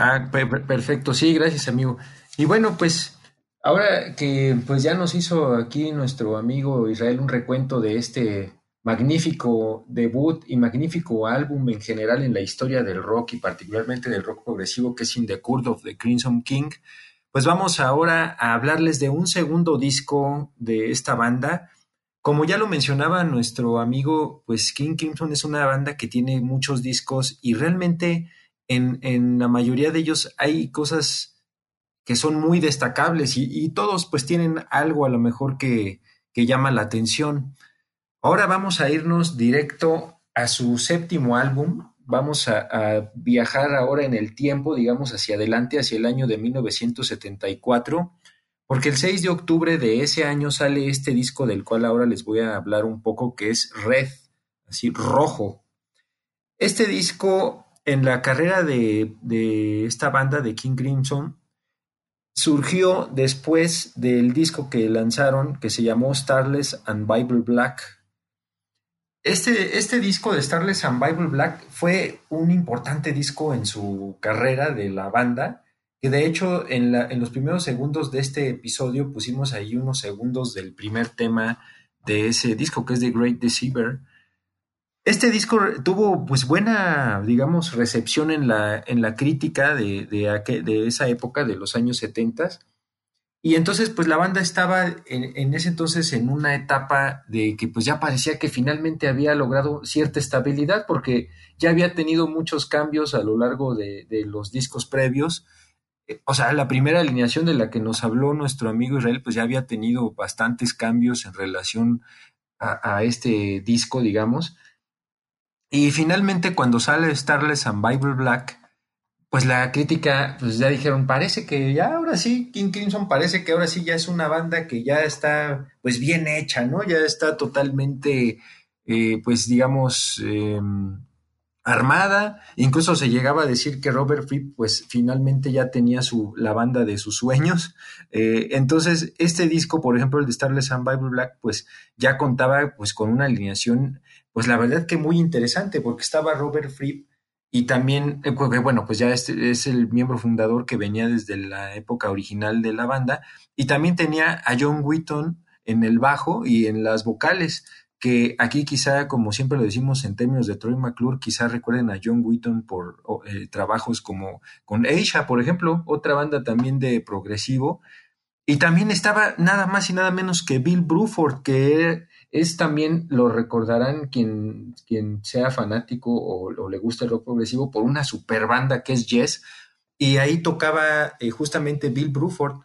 Ah, perfecto, sí, gracias amigo. Y bueno, pues ahora que pues ya nos hizo aquí nuestro amigo Israel un recuento de este magnífico debut y magnífico álbum en general en la historia del rock y particularmente del rock progresivo que es In the Court of the Crimson King, pues vamos ahora a hablarles de un segundo disco de esta banda. Como ya lo mencionaba nuestro amigo, pues King Crimson es una banda que tiene muchos discos y realmente en, en la mayoría de ellos hay cosas que son muy destacables y, todos pues tienen algo a lo mejor que, que llama la atención. Ahora vamos a irnos directo a su séptimo álbum, vamos a, viajar ahora en el tiempo, digamos, hacia adelante, hacia el año de 1974, porque el 6 de octubre de ese año sale este disco del cual ahora les voy a hablar un poco, que es Red, así rojo. Este disco en la carrera de, esta banda de King Crimson surgió después del disco que lanzaron que se llamó Starless and Bible Black este, este disco de Starless and Bible Black fue un importante disco en su carrera de la banda, que de hecho en, en los primeros segundos de este episodio pusimos ahí unos segundos del primer tema de ese disco, que es The Great Deceiver. Este disco tuvo pues buena, digamos, recepción en la, en la crítica de, de, de esa época, de los años 70 y entonces, pues la banda estaba en, ese entonces en una etapa de que pues ya parecía que finalmente había logrado cierta estabilidad porque ya había tenido muchos cambios a lo largo de, los discos previos. O sea, la primera alineación de la que nos habló nuestro amigo Israel, pues ya había tenido bastantes cambios en relación a este disco, digamos. Y finalmente cuando sale Starless and Bible Black, pues la crítica, pues ya dijeron, parece que ya ahora sí, King Crimson parece que ahora sí ya es una banda que ya está pues bien hecha, ¿no? Ya está totalmente, eh, pues digamos, em, armada. Incluso se llegaba a decir que Robert Fripp pues finalmente ya tenía su, la banda de sus sueños. Eh, entonces, este disco, por ejemplo, el de Starless and Bible Black, pues ya contaba pues con una alineación, pues la verdad que muy interesante, porque estaba Robert Fripp y también, eh, bueno, pues ya es el miembro fundador que venía desde la época original de la banda. Y también tenía a John Wheaton en el bajo y en las vocales, que aquí quizá, como siempre lo decimos en términos de Troy McClure, quizá recuerden a John Wheaton por eh, trabajos como con Aisha, por ejemplo, otra banda también de progresivo. Y también estaba nada más y nada menos que Bill Bruford, que es también, lo recordarán quien, quien sea fanático o, le gusta el rock progresivo, por una super banda que es Yes, y ahí tocaba eh, justamente Bill Bruford.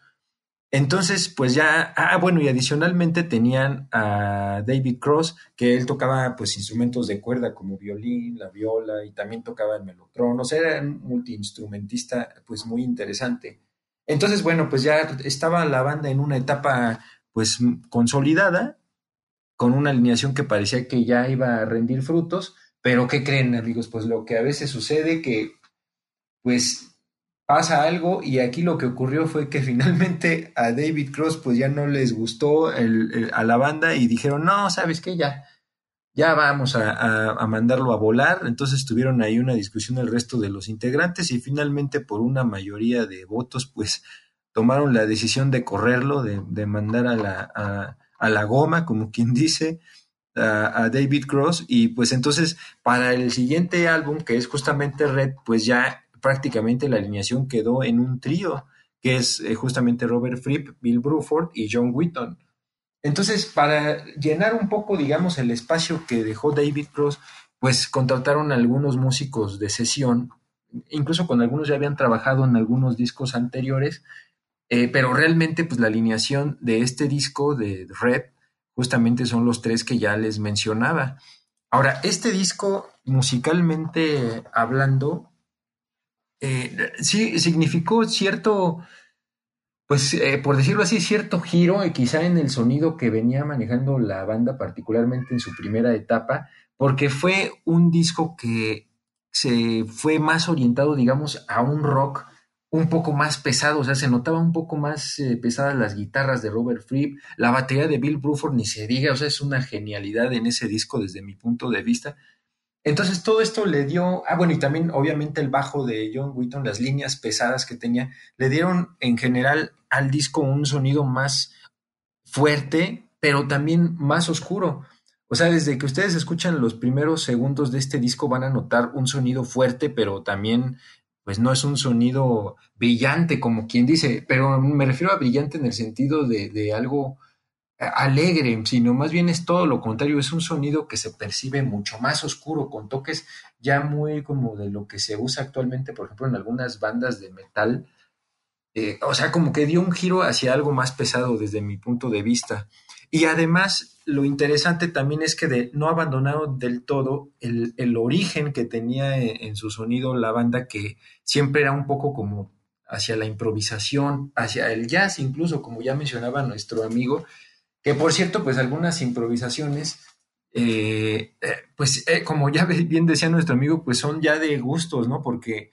Entonces, pues ya, ah, bueno, y adicionalmente tenían a David Cross, que él tocaba pues instrumentos de cuerda como violín, la viola, y también tocaba el melotron, o sea, era un multiinstrumentista pues muy interesante. Entonces, bueno, pues ya estaba la banda en una etapa pues consolidada, con una alineación que parecía que ya iba a rendir frutos, pero ¿qué creen amigos? Pues lo que a veces sucede que pues pasa algo y aquí lo que ocurrió fue que finalmente a David Cross pues ya no les gustó a la banda y dijeron, no, sabes qué, ya, ya vamos a, a, mandarlo a volar. Entonces tuvieron ahí una discusión el resto de los integrantes y finalmente por una mayoría de votos pues tomaron la decisión de correrlo, de, de mandar a la, a, la goma, como quien dice, a, David Cross. Y pues entonces para el siguiente álbum, que es justamente Red, pues ya prácticamente la alineación quedó en un trío, que es eh, justamente Robert Fripp, Bill Bruford y John Wheaton. Entonces, para llenar un poco, digamos, el espacio que dejó David Cross, pues contrataron algunos músicos de sesión, incluso con algunos ya habían trabajado en algunos discos anteriores, eh, pero realmente, pues la alineación de este disco de Red, justamente son los tres que ya les mencionaba. Ahora, este disco, musicalmente hablando, eh, sí significó cierto, pues eh, por decirlo así, cierto giro, eh, quizá en el sonido que venía manejando la banda, particularmente en su primera etapa, porque fue un disco que se fue más orientado, digamos, a un rock un poco más pesado, o sea, se notaba un poco más eh, pesadas las guitarras de Robert Fripp, la batería de Bill Bruford ni se diga, o sea, es una genialidad en ese disco desde mi punto de vista. Entonces todo esto le dio, ah bueno, y también obviamente el bajo de John Wheaton, las líneas pesadas que tenía, le dieron en general al disco un sonido más fuerte, pero también más oscuro. O sea, desde que ustedes escuchan los primeros segundos de este disco van a notar un sonido fuerte, pero también, pues no es un sonido brillante, como quien dice, pero me refiero a brillante en el sentido de, de algo alegre, sino más bien es todo lo contrario, es un sonido que se percibe mucho más oscuro, con toques ya muy como de lo que se usa actualmente, por ejemplo, en algunas bandas de metal. Eh, o sea, como que dio un giro hacia algo más pesado desde mi punto de vista. Y además, lo interesante también es que de, no abandonaron del todo el, el origen que tenía en, en su sonido la banda, que siempre era un poco como hacia la improvisación, hacia el jazz, incluso como ya mencionaba nuestro amigo, que por cierto, pues algunas improvisaciones, eh, eh, pues eh, como ya bien decía nuestro amigo, pues son ya de gustos, ¿no? Porque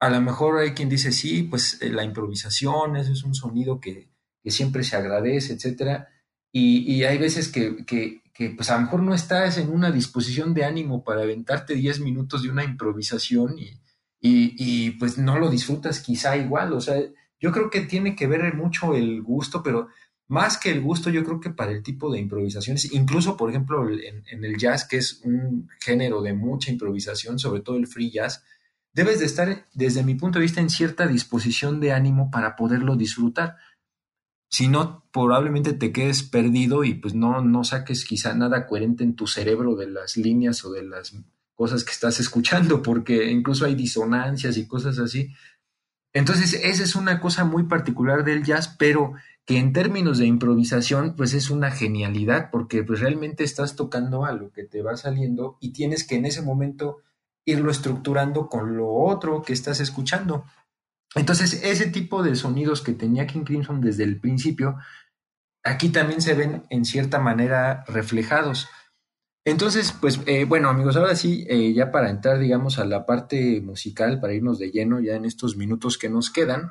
a lo mejor hay quien dice, sí, pues la improvisación, eso es un sonido que, siempre se agradece, etcétera. Y, hay veces que, que, que, pues a lo mejor no estás en una disposición de ánimo para aventarte 10 minutos de una improvisación y, y, y pues no lo disfrutas quizá igual. O sea, yo creo que tiene que ver mucho el gusto, pero más que el gusto, yo creo que para el tipo de improvisaciones, incluso por ejemplo en, el jazz, que es un género de mucha improvisación, sobre todo el free jazz, debes de estar, desde mi punto de vista, en cierta disposición de ánimo para poderlo disfrutar. Si no, probablemente te quedes perdido y pues no, no saques quizá nada coherente en tu cerebro de las líneas o de las cosas que estás escuchando, porque incluso hay disonancias y cosas así. Entonces, esa es una cosa muy particular del jazz, pero que en términos de improvisación, pues es una genialidad, porque pues realmente estás tocando algo que te va saliendo y tienes que en ese momento irlo estructurando con lo otro que estás escuchando. Entonces, ese tipo de sonidos que tenía King Crimson desde el principio, aquí también se ven en cierta manera reflejados. Entonces, pues eh, bueno amigos, ahora sí, eh, ya para entrar, digamos, a la parte musical, para irnos de lleno ya en estos minutos que nos quedan,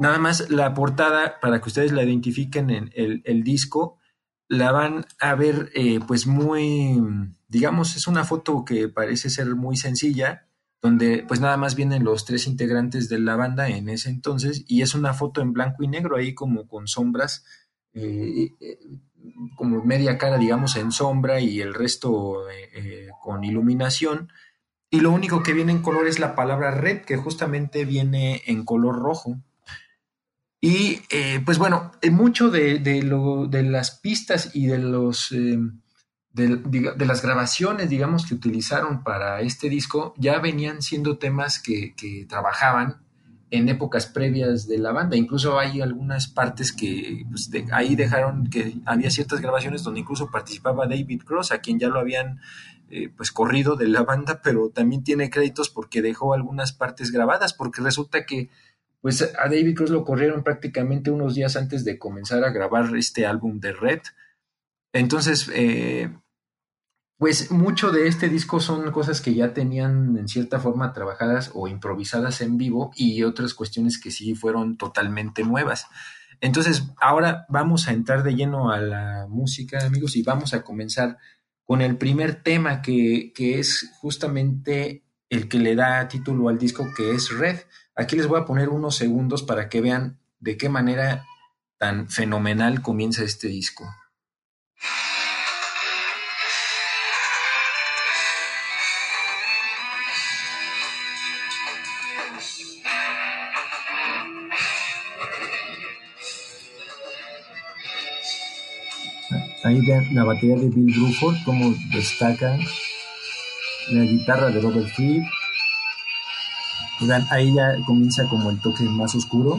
Nada más la portada, para que ustedes la identifiquen en el, disco, la van a ver eh, pues muy, digamos, es una foto que parece ser muy sencilla, donde pues nada más vienen los tres integrantes de la banda en ese entonces y es una foto en blanco y negro ahí como con sombras, eh, eh, como media cara digamos en sombra y el resto eh, con iluminación. Y lo único que viene en color es la palabra red, que justamente viene en color rojo. Y eh, pues bueno, mucho de, de, lo, de, las pistas y de, los, eh, de, las grabaciones, digamos, que utilizaron para este disco ya venían siendo temas que, que, trabajaban en épocas previas de la banda. Incluso hay algunas partes que pues, ahí dejaron que había ciertas grabaciones donde incluso participaba David Cross, a quien ya lo habían eh, pues corrido de la banda, pero también tiene créditos porque dejó algunas partes grabadas, porque resulta que pues a David Cross lo corrieron prácticamente unos días antes de comenzar a grabar este álbum de Red. Entonces, eh, pues mucho de este disco son cosas que ya tenían en cierta forma trabajadas o improvisadas en vivo y otras cuestiones que sí fueron totalmente nuevas. Entonces, ahora vamos a entrar de lleno a la música, amigos, y vamos a comenzar con el primer tema que, que es justamente el que le da título al disco, que es Red. Aquí les voy a poner unos segundos para que vean de qué manera tan fenomenal comienza este disco. Ahí ven la batería de Bill Bruford, cómo destaca la guitarra de Robert Fripp. Ahí ya comienza como el toque más oscuro.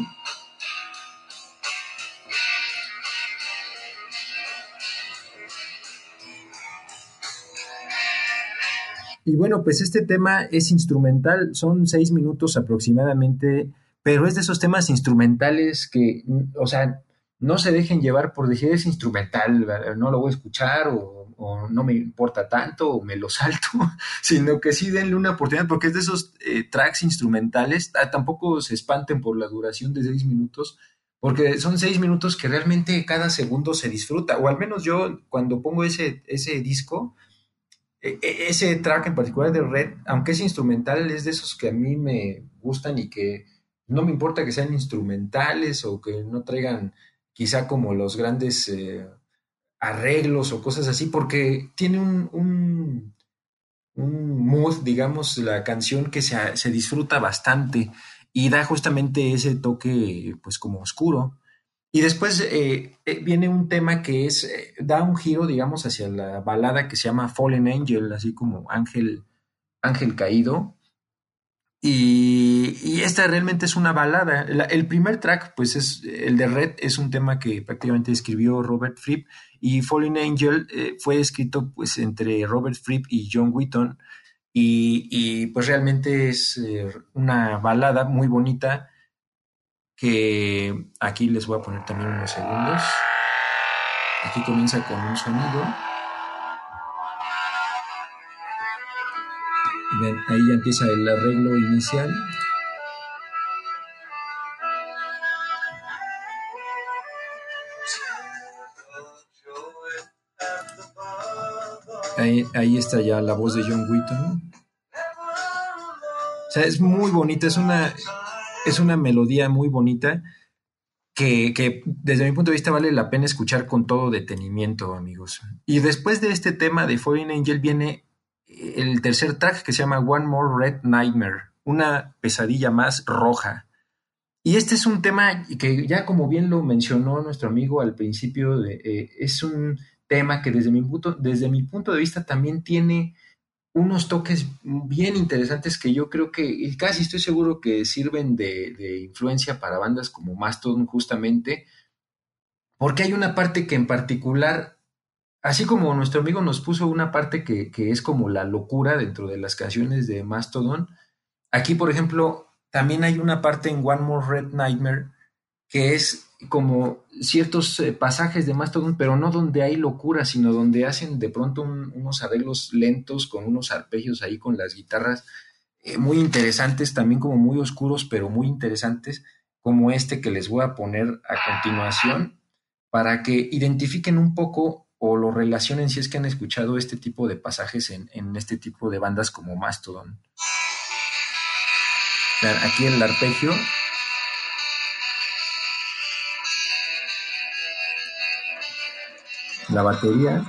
Y bueno, pues este tema es instrumental, son seis minutos aproximadamente, pero es de esos temas instrumentales que, o sea, no se dejen llevar por decir es instrumental, no lo voy a escuchar o, no me importa tanto o me lo salto, sino que sí denle una oportunidad porque es de esos eh, tracks instrumentales, ah, tampoco se espanten por la duración de seis minutos, porque son seis minutos que realmente cada segundo se disfruta, o al menos yo cuando pongo ese, ese disco, e, e, ese track en particular de Red, aunque es instrumental, es de esos que a mí me gustan y que no me importa que sean instrumentales o que no traigan quizá como los grandes eh, arreglos o cosas así, porque tiene un, un, mood, digamos, la canción que se, se, disfruta bastante y da justamente ese toque, pues como oscuro. Y después eh, eh, viene un tema que es, da un giro, digamos, hacia la balada que se llama Fallen Angel, así como ángel, ángel caído, y, esta realmente es una balada. el primer track, pues es el de Red, es un tema que prácticamente escribió Robert Fripp y Falling Angel eh, fue escrito pues entre Robert Fripp y John Wheaton y, pues realmente es eh, una balada muy bonita que aquí les voy a poner también unos segundos. Aquí comienza con un sonido. Ahí ya empieza el arreglo inicial. Ahí, está ya la voz de John Wheaton. O sea, es muy bonita, es una, es una melodía muy bonita que, que, desde mi punto de vista vale la pena escuchar con todo detenimiento, amigos. Y después de este tema de Foreign Angel viene el tercer track que se llama One More Red Nightmare, una pesadilla más roja. Y este es un tema que ya como bien lo mencionó nuestro amigo al principio, eh, es un tema que desde mi, punto, desde mi punto de vista también tiene unos toques bien interesantes que yo creo que, casi estoy seguro que sirven de, de influencia para bandas como Mastodon justamente, porque hay una parte que en particular así como nuestro amigo nos puso una parte que, es como la locura dentro de las canciones de Mastodon, aquí, por ejemplo, también hay una parte en One More Red Nightmare que es como ciertos eh, pasajes de Mastodon, pero no donde hay locura, sino donde hacen de pronto unos arreglos lentos con unos arpegios ahí con las guitarras eh, muy interesantes, también como muy oscuros, pero muy interesantes, como este que les voy a poner a continuación, para que identifiquen un poco o lo relacionen si es que han escuchado este tipo de pasajes en, este tipo de bandas como Mastodon. Aquí el arpegio. La batería.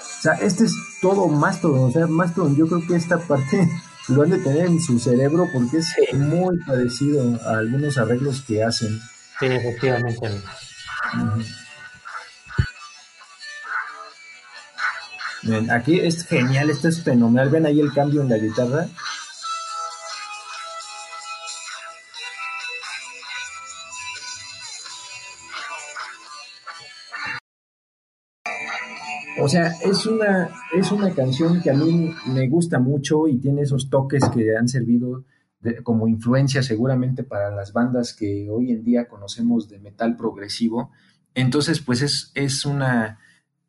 O sea, este es todo Mastodon. O sea, Mastodon, yo creo que esta parte lo han de tener en su cerebro porque es muy parecido a algunos arreglos que hacen. Sí, efectivamente. Aquí es genial, esto es fenomenal. Ven ahí el cambio en la guitarra. O sea, es una, es una canción que a mí me gusta mucho y tiene esos toques que han servido como influencia seguramente para las bandas que hoy en día conocemos de metal progresivo Entonces, pues es, es una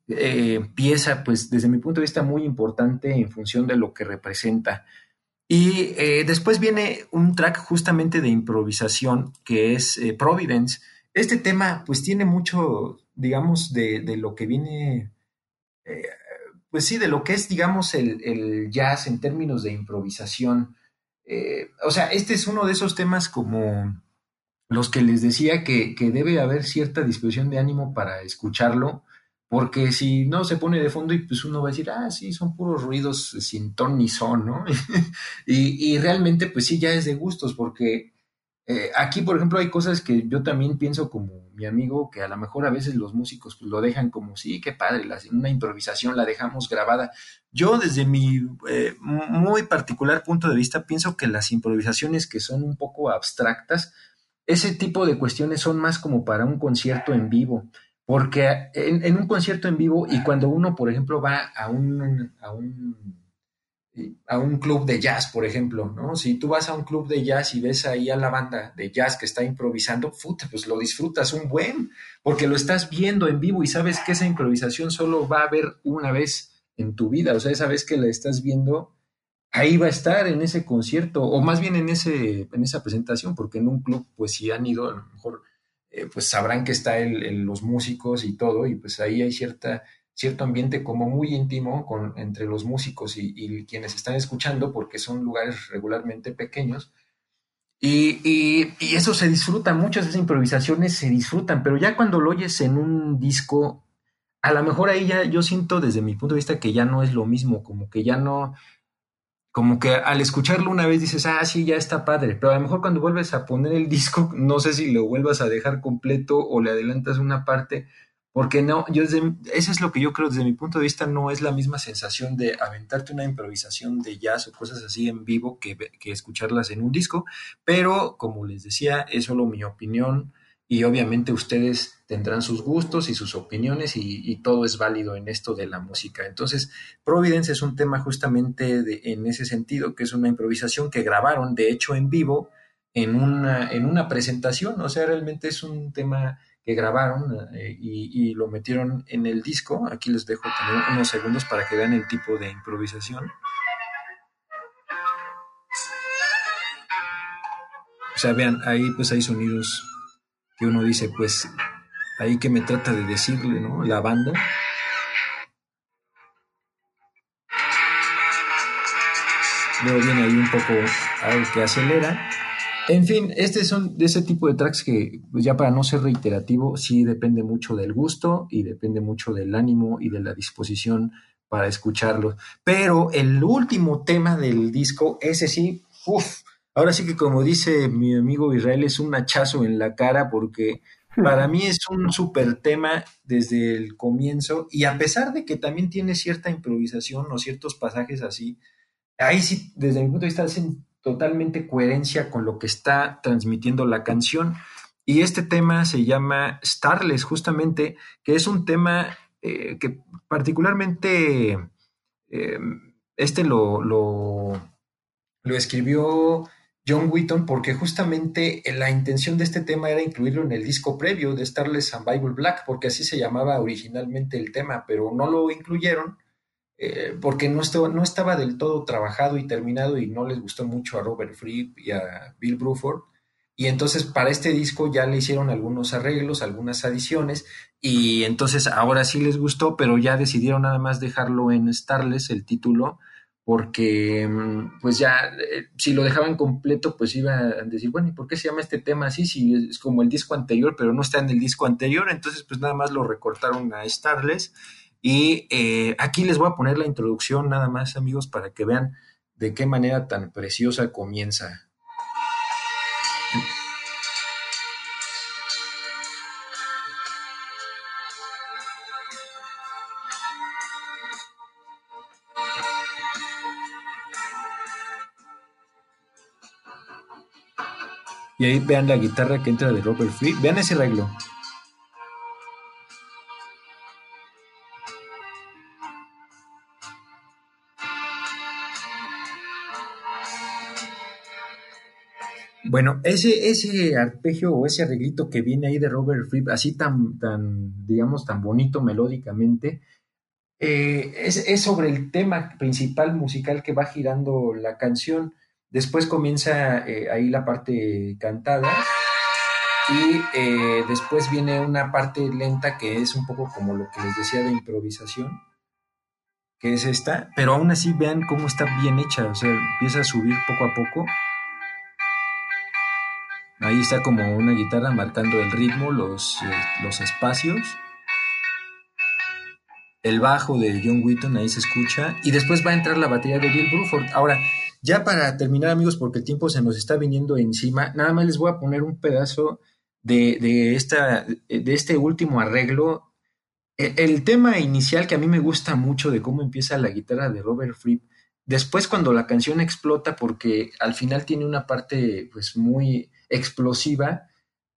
eh, pieza, pues desde mi punto de vista, muy importante en función de lo que representa. Y eh, después viene un track justamente de improvisación que es eh, Providence. Este tema pues tiene mucho, digamos, de, de lo que viene, eh, pues sí, de lo que es, digamos, el, el jazz en términos de improvisación. O sea, este es uno de esos temas como los que les decía que, que debe haber cierta disposición de ánimo para escucharlo, porque si no se pone de fondo y pues uno va a decir, ah, sí, son puros ruidos sin ton ni son, ¿no? y, y, realmente pues sí, ya es de gustos, porque eh, aquí, por ejemplo, hay cosas que yo también pienso como mi amigo, que a lo mejor a veces los músicos pues, lo dejan como, sí, qué padre, la, una improvisación la dejamos grabada. Yo desde mi eh, muy particular punto de vista pienso que las improvisaciones que son un poco abstractas, ese tipo de cuestiones son más como para un concierto en vivo, porque en, en un concierto en vivo y cuando uno, por ejemplo, va a un, a un a un club de jazz, por ejemplo, ¿no? Si tú vas a un club de jazz y ves ahí a la banda de jazz que está improvisando, puta, pues lo disfrutas un buen, porque lo estás viendo en vivo y sabes que esa improvisación solo va a haber una vez en tu vida, o sea, esa vez que la estás viendo, ahí va a estar en ese concierto, o más bien en, ese, en esa presentación, porque en un club, pues si han ido, a lo mejor, eh, pues sabrán que está el, los músicos y todo, y pues ahí hay cierta cierto ambiente como muy íntimo con, entre los músicos y, y, quienes están escuchando, porque son lugares regularmente pequeños. Y, y, y, eso se disfruta, muchas de esas improvisaciones se disfrutan, pero ya cuando lo oyes en un disco, a lo mejor ahí ya yo siento desde mi punto de vista que ya no es lo mismo, como que ya no, como que al escucharlo una vez dices, ah, sí, ya está padre, pero a lo mejor cuando vuelves a poner el disco, no sé si lo vuelvas a dejar completo o le adelantas una parte, porque no, yo eso es lo que yo creo desde mi punto de vista, no es la misma sensación de aventarte una improvisación de jazz o cosas así en vivo que, que escucharlas en un disco, pero como les decía, es solo mi opinión y obviamente ustedes tendrán sus gustos y sus opiniones y, todo es válido en esto de la música. Entonces, Providence es un tema justamente en ese sentido, que es una improvisación que grabaron, de hecho, en vivo, en una, en una presentación, o sea, realmente es un tema que grabaron eh, y, y, lo metieron en el disco. Aquí les dejo también unos segundos para que vean el tipo de improvisación. O sea, vean, ahí pues hay sonidos que uno dice, pues, ahí que me trata de decirle, ¿no? La banda. Luego viene ahí un poco algo que acelera en fin, este son de ese tipo de tracks que, pues ya para no ser reiterativo, sí depende mucho del gusto y depende mucho del ánimo y de la disposición para escucharlo. Pero el último tema del disco, ese sí, uff, ahora sí que como dice mi amigo Israel, es un hachazo en la cara porque para mí es un súper tema desde el comienzo y a pesar de que también tiene cierta improvisación o ciertos pasajes así, ahí sí, desde mi punto de vista, hacen totalmente coherencia con lo que está transmitiendo la canción. Y este tema se llama Starless, justamente, que es un tema eh, que particularmente eh, este lo, lo, lo, escribió John Wheaton porque justamente la intención de este tema era incluirlo en el disco previo de Starless and Bible Black, porque así se llamaba originalmente el tema, pero no lo incluyeron eh, porque no estaba, no estaba del todo trabajado y terminado y no les gustó mucho a Robert Fripp y a Bill Bruford. Y entonces para este disco ya le hicieron algunos arreglos, algunas adiciones, y entonces ahora sí les gustó, pero ya decidieron nada más dejarlo en Starless, el título, porque mm, pues ya eh, si lo dejaban completo, pues iba a decir, bueno, ¿y por qué se llama este tema así? Si es como el disco anterior, pero no está en el disco anterior, entonces pues nada más lo recortaron a Starless y eh, aquí les voy a poner la introducción nada más, amigos, para que vean de qué manera tan preciosa comienza. Y ahí vean la guitarra que entra de Robert Free. Vean ese arreglo. Bueno, ese, ese arpegio o ese arreglito que viene ahí de Robert Fripp, así tan, tan, digamos, tan bonito melódicamente, eh, es, es, sobre el tema principal musical que va girando la canción. Después comienza eh, ahí la parte cantada y eh, después viene una parte lenta que es un poco como lo que les decía de improvisación, que es esta, pero aún así vean cómo está bien hecha, o sea, empieza a subir poco a poco. Ahí está como una guitarra marcando el ritmo, los, eh, los espacios. El bajo de John Wheaton ahí se escucha. Y después va a entrar la batería de Bill Bruford. Ahora, ya para terminar, amigos, porque el tiempo se nos está viniendo encima, nada más les voy a poner un pedazo de, de, esta, de este último arreglo. El, el, tema inicial que a mí me gusta mucho de cómo empieza la guitarra de Robert Fripp, después cuando la canción explota, porque al final tiene una parte pues muy explosiva,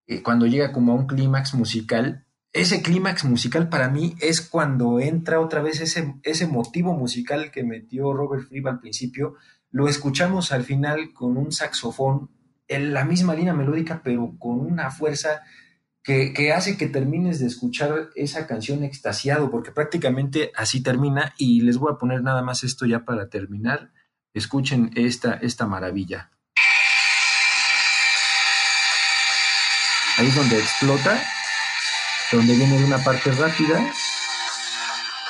eh, cuando llega como a un clímax musical, ese clímax musical para mí es cuando entra otra vez ese, ese motivo musical que metió Robert Fripp al principio, lo escuchamos al final con un saxofón en la misma línea melódica, pero con una fuerza que, que, hace que termines de escuchar esa canción extasiado, porque prácticamente así termina. Y les voy a poner nada más esto ya para terminar. Escuchen esta, esta maravilla. Ahí es donde explota, donde viene una parte rápida.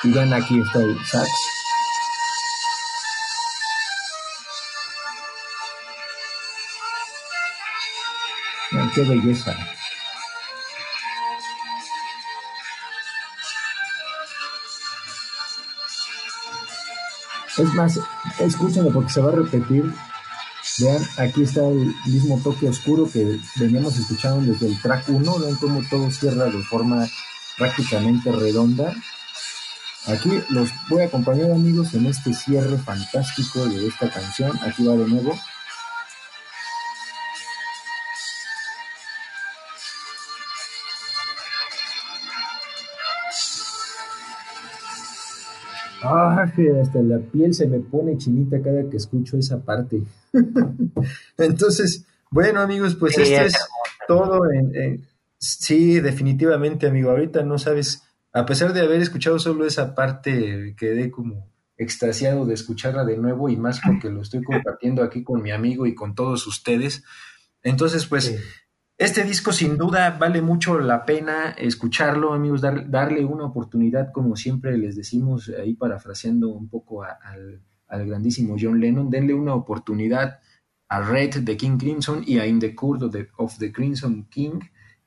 Y ven aquí está el sax. Qué belleza. Es más, escúchenlo porque se va a repetir. Vean, aquí está el mismo toque oscuro que veníamos escuchando desde el track 1. Vean cómo todo cierra de forma prácticamente redonda. Aquí los voy a acompañar amigos en este cierre fantástico de esta canción. Aquí va de nuevo. Hasta la piel se me pone chinita cada que escucho esa parte. Entonces, bueno, amigos, pues sí, esto es todo. En, en, sí, definitivamente, amigo. Ahorita no sabes, a pesar de haber escuchado solo esa parte, quedé como extasiado de escucharla de nuevo y más porque lo estoy compartiendo aquí con mi amigo y con todos ustedes. Entonces, pues, sí. Este disco sin duda vale mucho la pena escucharlo, amigos, dar, darle una oportunidad, como siempre les decimos, ahí parafraseando un poco a, al, grandísimo John Lennon, denle una oportunidad a Red de King Crimson y a In the the, of the Crimson King,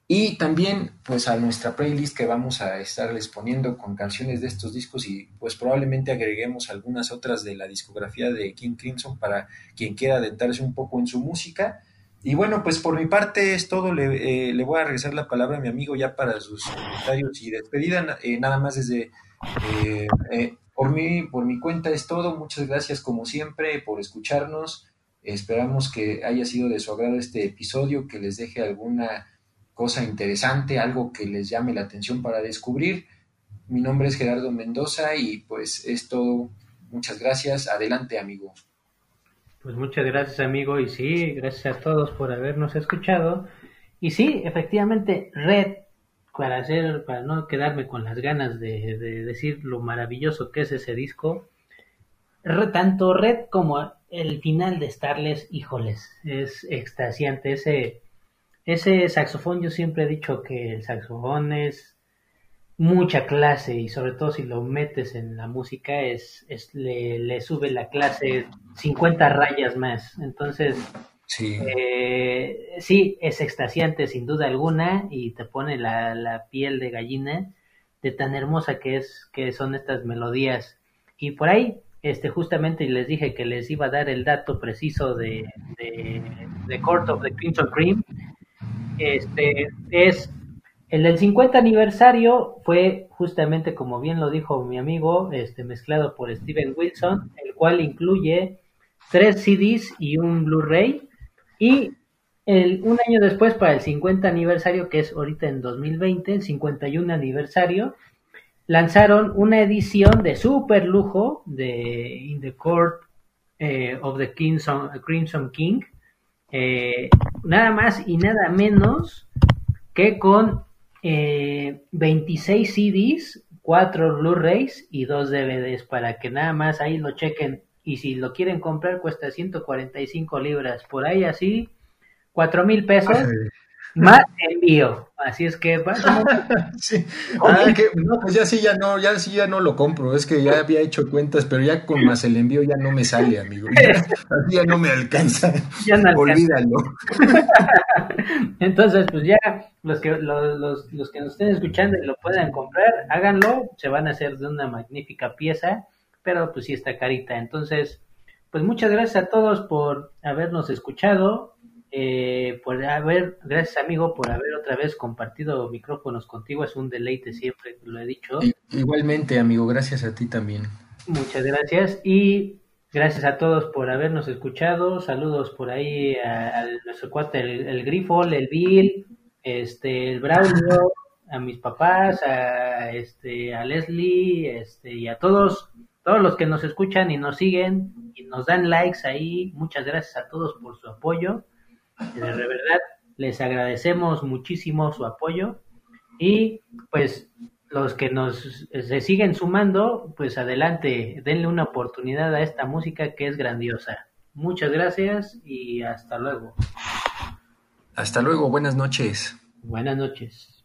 y también pues a nuestra playlist que vamos a estarles poniendo con canciones de estos discos y pues probablemente agreguemos algunas otras de la discografía de King Crimson para quien quiera adentrarse un poco en su música. Y bueno, pues por mi parte es todo. Le, eh, le, voy a regresar la palabra a mi amigo ya para sus comentarios y despedida. Eh, nada más desde eh, por mí, por mi cuenta es todo. Muchas gracias como siempre por escucharnos. Esperamos que haya sido de su agrado este episodio, que les deje alguna cosa interesante, algo que les llame la atención para descubrir. Mi nombre es Gerardo Mendoza y pues es todo. Muchas gracias. Adelante, amigo. Pues muchas gracias amigo y sí, gracias a todos por habernos escuchado. Y sí, efectivamente, Red, para hacer, para no quedarme con las ganas de, de decir lo maravilloso que es ese disco, tanto Red como el final de Starless, híjoles, es extasiante. Ese, ese saxofón, yo siempre he dicho que el saxofón es mucha clase y sobre todo si lo metes en la música es, es le, le, sube la clase 50 rayas más. Entonces sí. Eh, sí es extasiante sin duda alguna y te pone la, la, piel de gallina de tan hermosa que es que son estas melodías. Y por ahí este justamente les dije que les iba a dar el dato preciso de, de, de Court of the Crimson Cream. Este es el del 50 aniversario fue justamente, como bien lo dijo mi amigo, este, mezclado por Steven Wilson, el cual incluye tres CDs y un Blu-ray. Y un año después, para el 50 aniversario, que es ahorita en 2020, el 51 aniversario, lanzaron una edición de super lujo de In the Court eh, of the Crimson, Crimson King, eh, nada más y nada menos que con eh, 26 CDs, 4 Blu-rays y 2 DVDs para que nada más ahí lo chequen. Y si lo quieren comprar cuesta 145 libras, por ahí así, 4 mil pesos más envío. Así es que sí. ah, que, no, pues ya sí ya no, ya sí ya no lo compro. Es que ya había hecho cuentas, pero ya con más el envío ya no me sale, amigo. Ya, así ya no me alcanza. Ya no Olvídalo. Entonces, pues ya los que los, los, los que nos estén escuchando y lo puedan comprar, háganlo. Se van a hacer de una magnífica pieza, pero pues sí está carita. Entonces, pues muchas gracias a todos por habernos escuchado eh, por haber, gracias amigo por haber otra vez compartido micrófonos contigo, es un deleite siempre, lo he dicho. Igualmente amigo, gracias a ti también. Muchas gracias y gracias a todos por habernos escuchado, saludos por ahí a, nuestro cuate, el, Grifol, el Bill, este, el Braulio, a mis papás, a, este, a Leslie, este, y a todos, todos los que nos escuchan y nos siguen y nos dan likes ahí, muchas gracias a todos por su apoyo de verdad, les agradecemos muchísimo su apoyo y pues los que nos se siguen sumando, pues adelante, denle una oportunidad a esta música que es grandiosa. Muchas gracias y hasta luego. Hasta luego, buenas noches. Buenas noches.